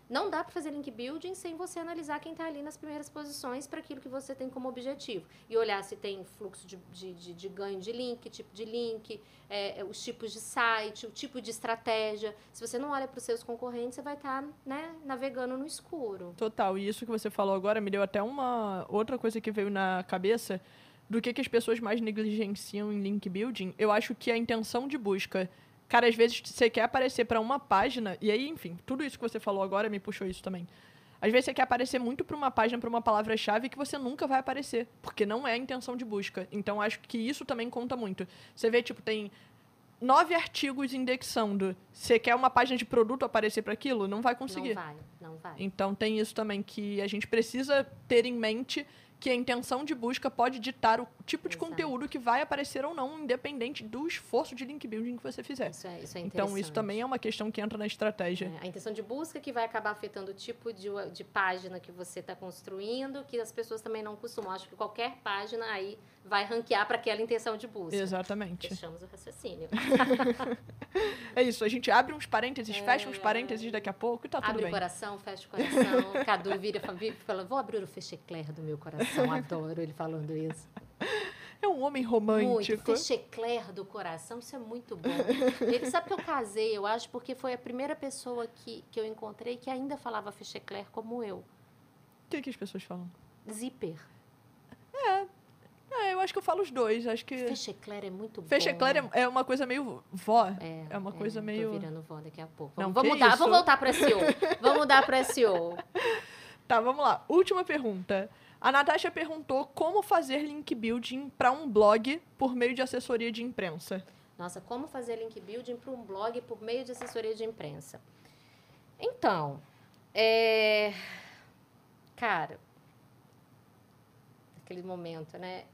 não dá para fazer link building sem você analisar quem está ali nas primeiras posições para aquilo que você tem como objetivo. E olhar se tem fluxo de, de, de- de ganho de link, tipo de link, é, é, os tipos de site, o tipo de estratégia. Se você não olha para os seus concorrentes, você vai estar né, navegando no escuro. Total. E isso que você falou agora me deu até uma outra coisa que veio na cabeça do que, que as pessoas mais negligenciam em link building. Eu acho que a intenção de busca. Cara, às vezes você quer aparecer para uma página, e aí, enfim, tudo isso que você falou agora me puxou isso também. Às vezes você quer aparecer muito para uma página, para uma palavra-chave que você nunca vai aparecer, porque não é a intenção de busca. Então acho que isso também conta muito. Você vê, tipo, tem nove artigos indexando. Você quer uma página de produto aparecer para aquilo? Não vai conseguir. Não vai, não vai. Então tem isso também que a gente precisa ter em mente que a intenção de busca pode ditar o tipo de Exato. conteúdo que vai aparecer ou não, independente do esforço de link building que você fizer. Isso é, isso é Então isso também é uma questão que entra na estratégia. É, a intenção de busca que vai acabar afetando o tipo de, de página que você está construindo, que as pessoas também não costumam. Acho que qualquer página aí vai ranquear para aquela intenção de busca. Exatamente. Fechamos o raciocínio. É isso, a gente abre uns parênteses, fecha uns parênteses daqui a pouco e tá tudo Abre bem. o coração, fecha o coração. Cadu vira e fala, vou abrir o fechecler do meu coração. Adoro ele falando isso. É um homem Muito. romântico. Fechecler do coração, isso é muito bom. Ele sabe que eu casei, eu acho, porque foi a primeira pessoa que, que eu encontrei que ainda falava fechecler como eu. O que, que as pessoas falam? Zíper. É, eu acho que eu falo os dois. Acho que. Fechecler é muito bom. Fechecler é, é uma coisa meio vó. É, É uma coisa meio- Tô virando vó daqui a pouco. Não, Vamos, vamos que mudar, isso? vamos voltar para SEO. vamos mudar para SEO. Tá, vamos lá. Última pergunta. A Natasha perguntou como fazer link building para um blog por meio de assessoria de imprensa. Nossa, como fazer link building para um blog por meio de assessoria de imprensa? Então, é... cara, naquele momento, né?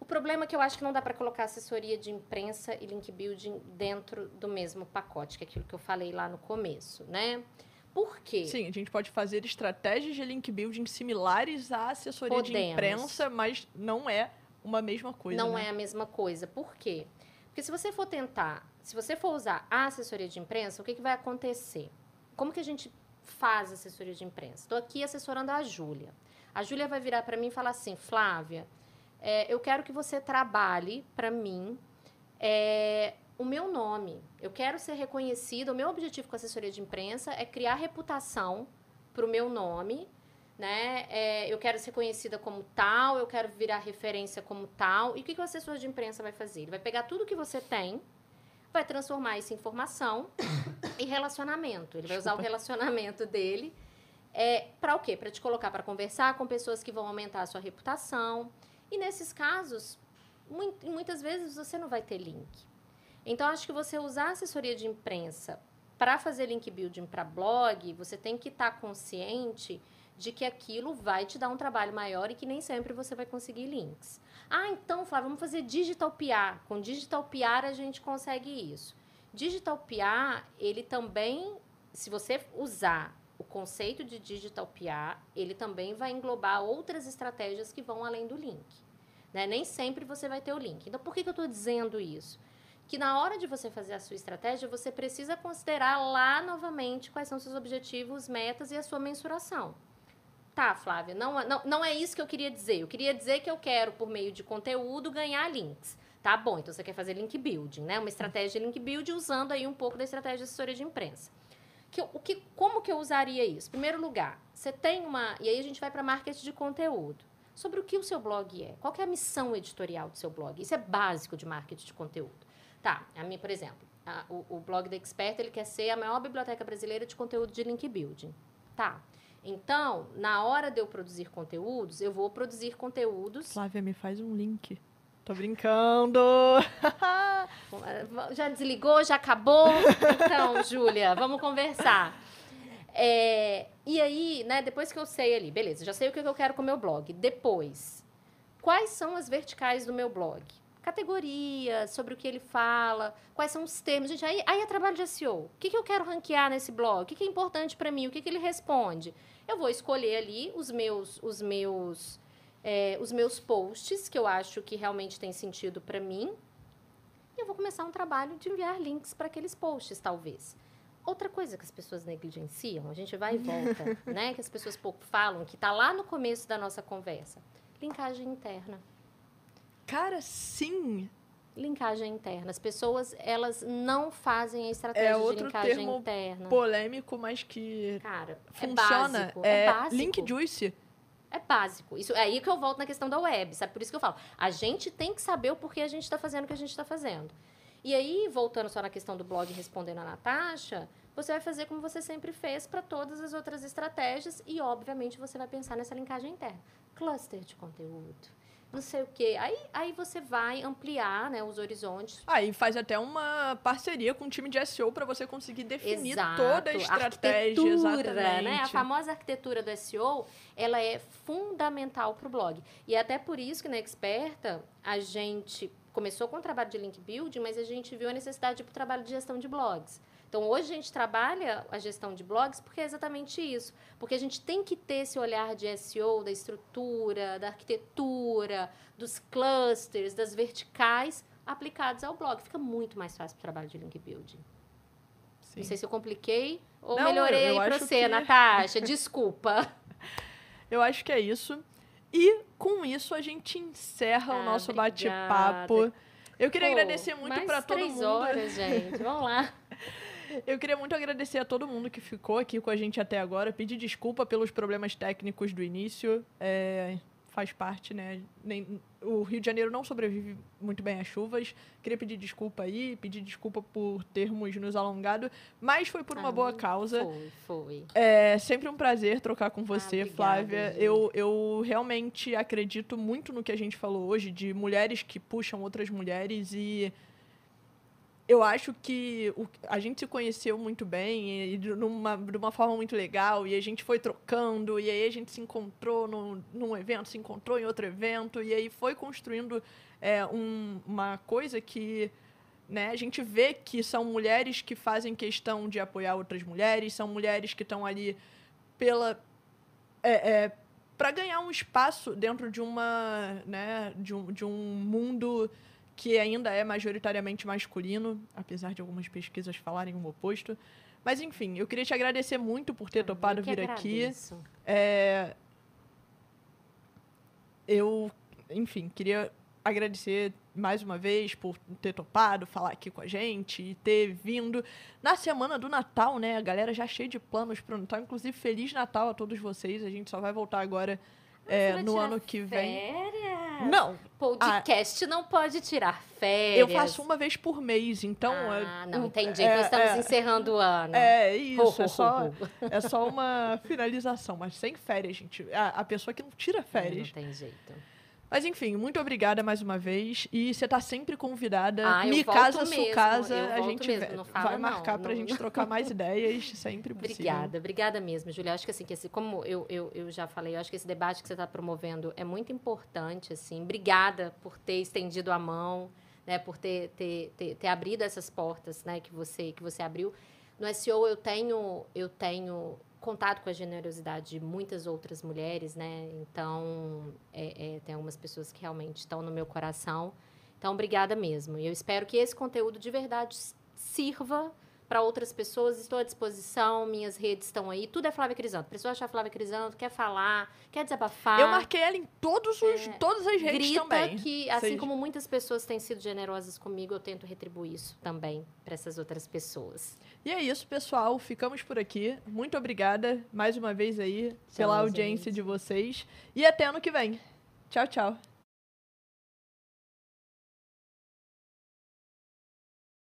O problema é que eu acho que não dá para colocar assessoria de imprensa e link building dentro do mesmo pacote, que é aquilo que eu falei lá no começo, né? Por quê? Sim, a gente pode fazer estratégias de link building similares à assessoria de Podemos. imprensa, mas não é uma mesma coisa. não né? é a mesma coisa. Por quê? Porque se você for tentar, se você for usar a assessoria de imprensa, o que, que vai acontecer? Como que a gente faz assessoria de imprensa? Estou aqui assessorando a Júlia. A Júlia vai virar para mim e falar assim, Flávia, é, eu quero que você trabalhe para mim é, o meu nome. Eu quero ser reconhecida. O meu objetivo com a assessoria de imprensa é criar reputação para o meu nome né? É, eu quero ser conhecida como tal, eu quero virar referência como tal. E o que, que o assessor de imprensa vai fazer? Ele vai pegar tudo que você tem, vai transformar isso em informação e relacionamento. Ele vai usar o relacionamento dele é, para o quê? Para te colocar para conversar com pessoas que vão aumentar a sua reputação. E nesses casos, muitas vezes você não vai ter link. Então, acho que você usar assessoria de imprensa para fazer link building para blog, você tem que estar tá consciente de que aquilo vai te dar um trabalho maior e que nem sempre você vai conseguir links. Ah, então, Flávia, vamos fazer digital PR. Com digital PR a gente consegue isso. Digital PR, ele também, se você usar o conceito de digital PR, ele também vai englobar outras estratégias que vão além do link. Né? Nem sempre você vai ter o link. Então, por que, que eu estou dizendo isso? Que na hora de você fazer a sua estratégia, você precisa considerar lá novamente quais são seus objetivos, metas e a sua mensuração. Tá, Flávia, não, não, não é isso que eu queria dizer. Eu queria dizer que eu quero, por meio de conteúdo, ganhar links. Tá bom, então você quer fazer link building, né? Uma estratégia de link building usando aí um pouco da estratégia de assessoria de imprensa. Que, o que, como que eu usaria isso? Primeiro lugar, você tem uma... E aí a gente vai para marketing de conteúdo. Sobre o que o seu blog é. Qual é a missão editorial do seu blog? Isso é básico de marketing de conteúdo. Tá, a minha, por exemplo, a, o, o blog da Expert, ele quer ser a maior biblioteca brasileira de conteúdo de link building. Tá, então, na hora de eu produzir conteúdos, eu vou produzir conteúdos. Flávia, me faz um link. Tô brincando! já desligou? Já acabou? Então, Júlia, vamos conversar. É, e aí, né, depois que eu sei ali, beleza, já sei o que eu quero com o meu blog. Depois, quais são as verticais do meu blog? Categoria, sobre o que ele fala, quais são os termos. Gente, aí, aí é trabalho de SEO. O que, que eu quero ranquear nesse blog? O que, que é importante para mim? O que, que ele responde? Eu vou escolher ali os meus, os meus é, os meus posts, que eu acho que realmente tem sentido para mim, e eu vou começar um trabalho de enviar links para aqueles posts, talvez. Outra coisa que as pessoas negligenciam, a gente vai e volta, né? Que as pessoas pouco falam, que está lá no começo da nossa conversa. Linkagem interna. Cara, sim! Linkagem interna. As pessoas, elas não fazem a estratégia é outro de linkagem termo interna. polêmico, mas que Cara, funciona. É básico. É, é básico. Link Juice. É básico. Isso é aí que eu volto na questão da web, sabe? Por isso que eu falo. A gente tem que saber o porquê a gente está fazendo o que a gente está fazendo. E aí, voltando só na questão do blog respondendo a Natasha, você vai fazer como você sempre fez para todas as outras estratégias e, obviamente, você vai pensar nessa linkagem interna. Cluster de conteúdo não sei o quê. Aí, aí você vai ampliar né, os horizontes. Aí faz até uma parceria com o time de SEO para você conseguir definir Exato. toda a estratégia. Né? Exatamente. Né? A famosa arquitetura do SEO, ela é fundamental para o blog. E é até por isso que na Experta a gente começou com o trabalho de link building, mas a gente viu a necessidade para o trabalho de gestão de blogs. Então, hoje a gente trabalha a gestão de blogs porque é exatamente isso. Porque a gente tem que ter esse olhar de SEO, da estrutura, da arquitetura, dos clusters, das verticais aplicados ao blog. Fica muito mais fácil o trabalho de link building. Sim. Não sei se eu compliquei ou Não, melhorei eu, eu aí para você, que... Natasha. Desculpa. Eu acho que é isso. E com isso a gente encerra ah, o nosso bate-papo. Eu queria Pô, agradecer muito para todo mundo. horas, gente. Vamos lá. Eu queria muito agradecer a todo mundo que ficou aqui com a gente até agora. Pedir desculpa pelos problemas técnicos do início. É, faz parte, né? Nem, o Rio de Janeiro não sobrevive muito bem às chuvas. Queria pedir desculpa aí, pedir desculpa por termos nos alongado, mas foi por uma ah, boa causa. Foi, foi. É sempre um prazer trocar com você, ah, obrigada, Flávia. Eu, eu realmente acredito muito no que a gente falou hoje, de mulheres que puxam outras mulheres e eu acho que o, a gente se conheceu muito bem e, de, numa, de uma forma muito legal e a gente foi trocando e aí a gente se encontrou no, num evento, se encontrou em outro evento e aí foi construindo é, um, uma coisa que né, a gente vê que são mulheres que fazem questão de apoiar outras mulheres, são mulheres que estão ali pela é, é, para ganhar um espaço dentro de uma né, de um, de um mundo que ainda é majoritariamente masculino, apesar de algumas pesquisas falarem o oposto. Mas, enfim, eu queria te agradecer muito por ter ah, topado vir agradeço. aqui. É... Eu, enfim, queria agradecer mais uma vez por ter topado falar aqui com a gente e ter vindo na semana do Natal, né? A galera já cheia de planos para o Natal, inclusive feliz Natal a todos vocês. A gente só vai voltar agora é, no ano que vem. Férias? Não. Podcast não pode tirar férias. Eu faço uma vez por mês, então. Ah, é- não, entendi. é- então estamos é- encerrando o ano. É isso, Ho, ho, é só, ho. é só uma finalização, mas sem férias, gente. A, a pessoa que não tira férias. Não tem jeito. Mas enfim, muito obrigada mais uma vez. E você tá sempre convidada. Ah, Me casa, mesmo, su casa. A gente mesmo, fala vai marcar não, pra não- gente trocar mais ideias, sempre possível. Obrigada, obrigada mesmo, Julia. Acho que assim, que esse, como eu, eu, eu já falei, eu acho que esse debate que você está promovendo é muito importante, assim. Obrigada por ter estendido a mão, né, por ter, ter, ter, ter abrido essas portas, né, que você que você abriu. No SEO eu tenho eu tenho contato com a generosidade de muitas outras mulheres, né? Então é, é, tem algumas pessoas que realmente estão no meu coração. Então obrigada mesmo. E eu espero que esse conteúdo de verdade sirva para outras pessoas. Estou à disposição, minhas redes estão aí. Tudo é Flávia Crisanto. Precisou achar Flávia Crisanto, quer falar, quer desabafar. Eu marquei ela em todos os, todas as redes Grita também. que, assim Vocês- como muitas pessoas têm sido generosas comigo, eu tento retribuir isso também para essas outras pessoas. E é isso, pessoal. Ficamos por aqui. Muito obrigada mais uma vez aí pela audiência gente. de vocês. E até ano que vem. Tchau, tchau.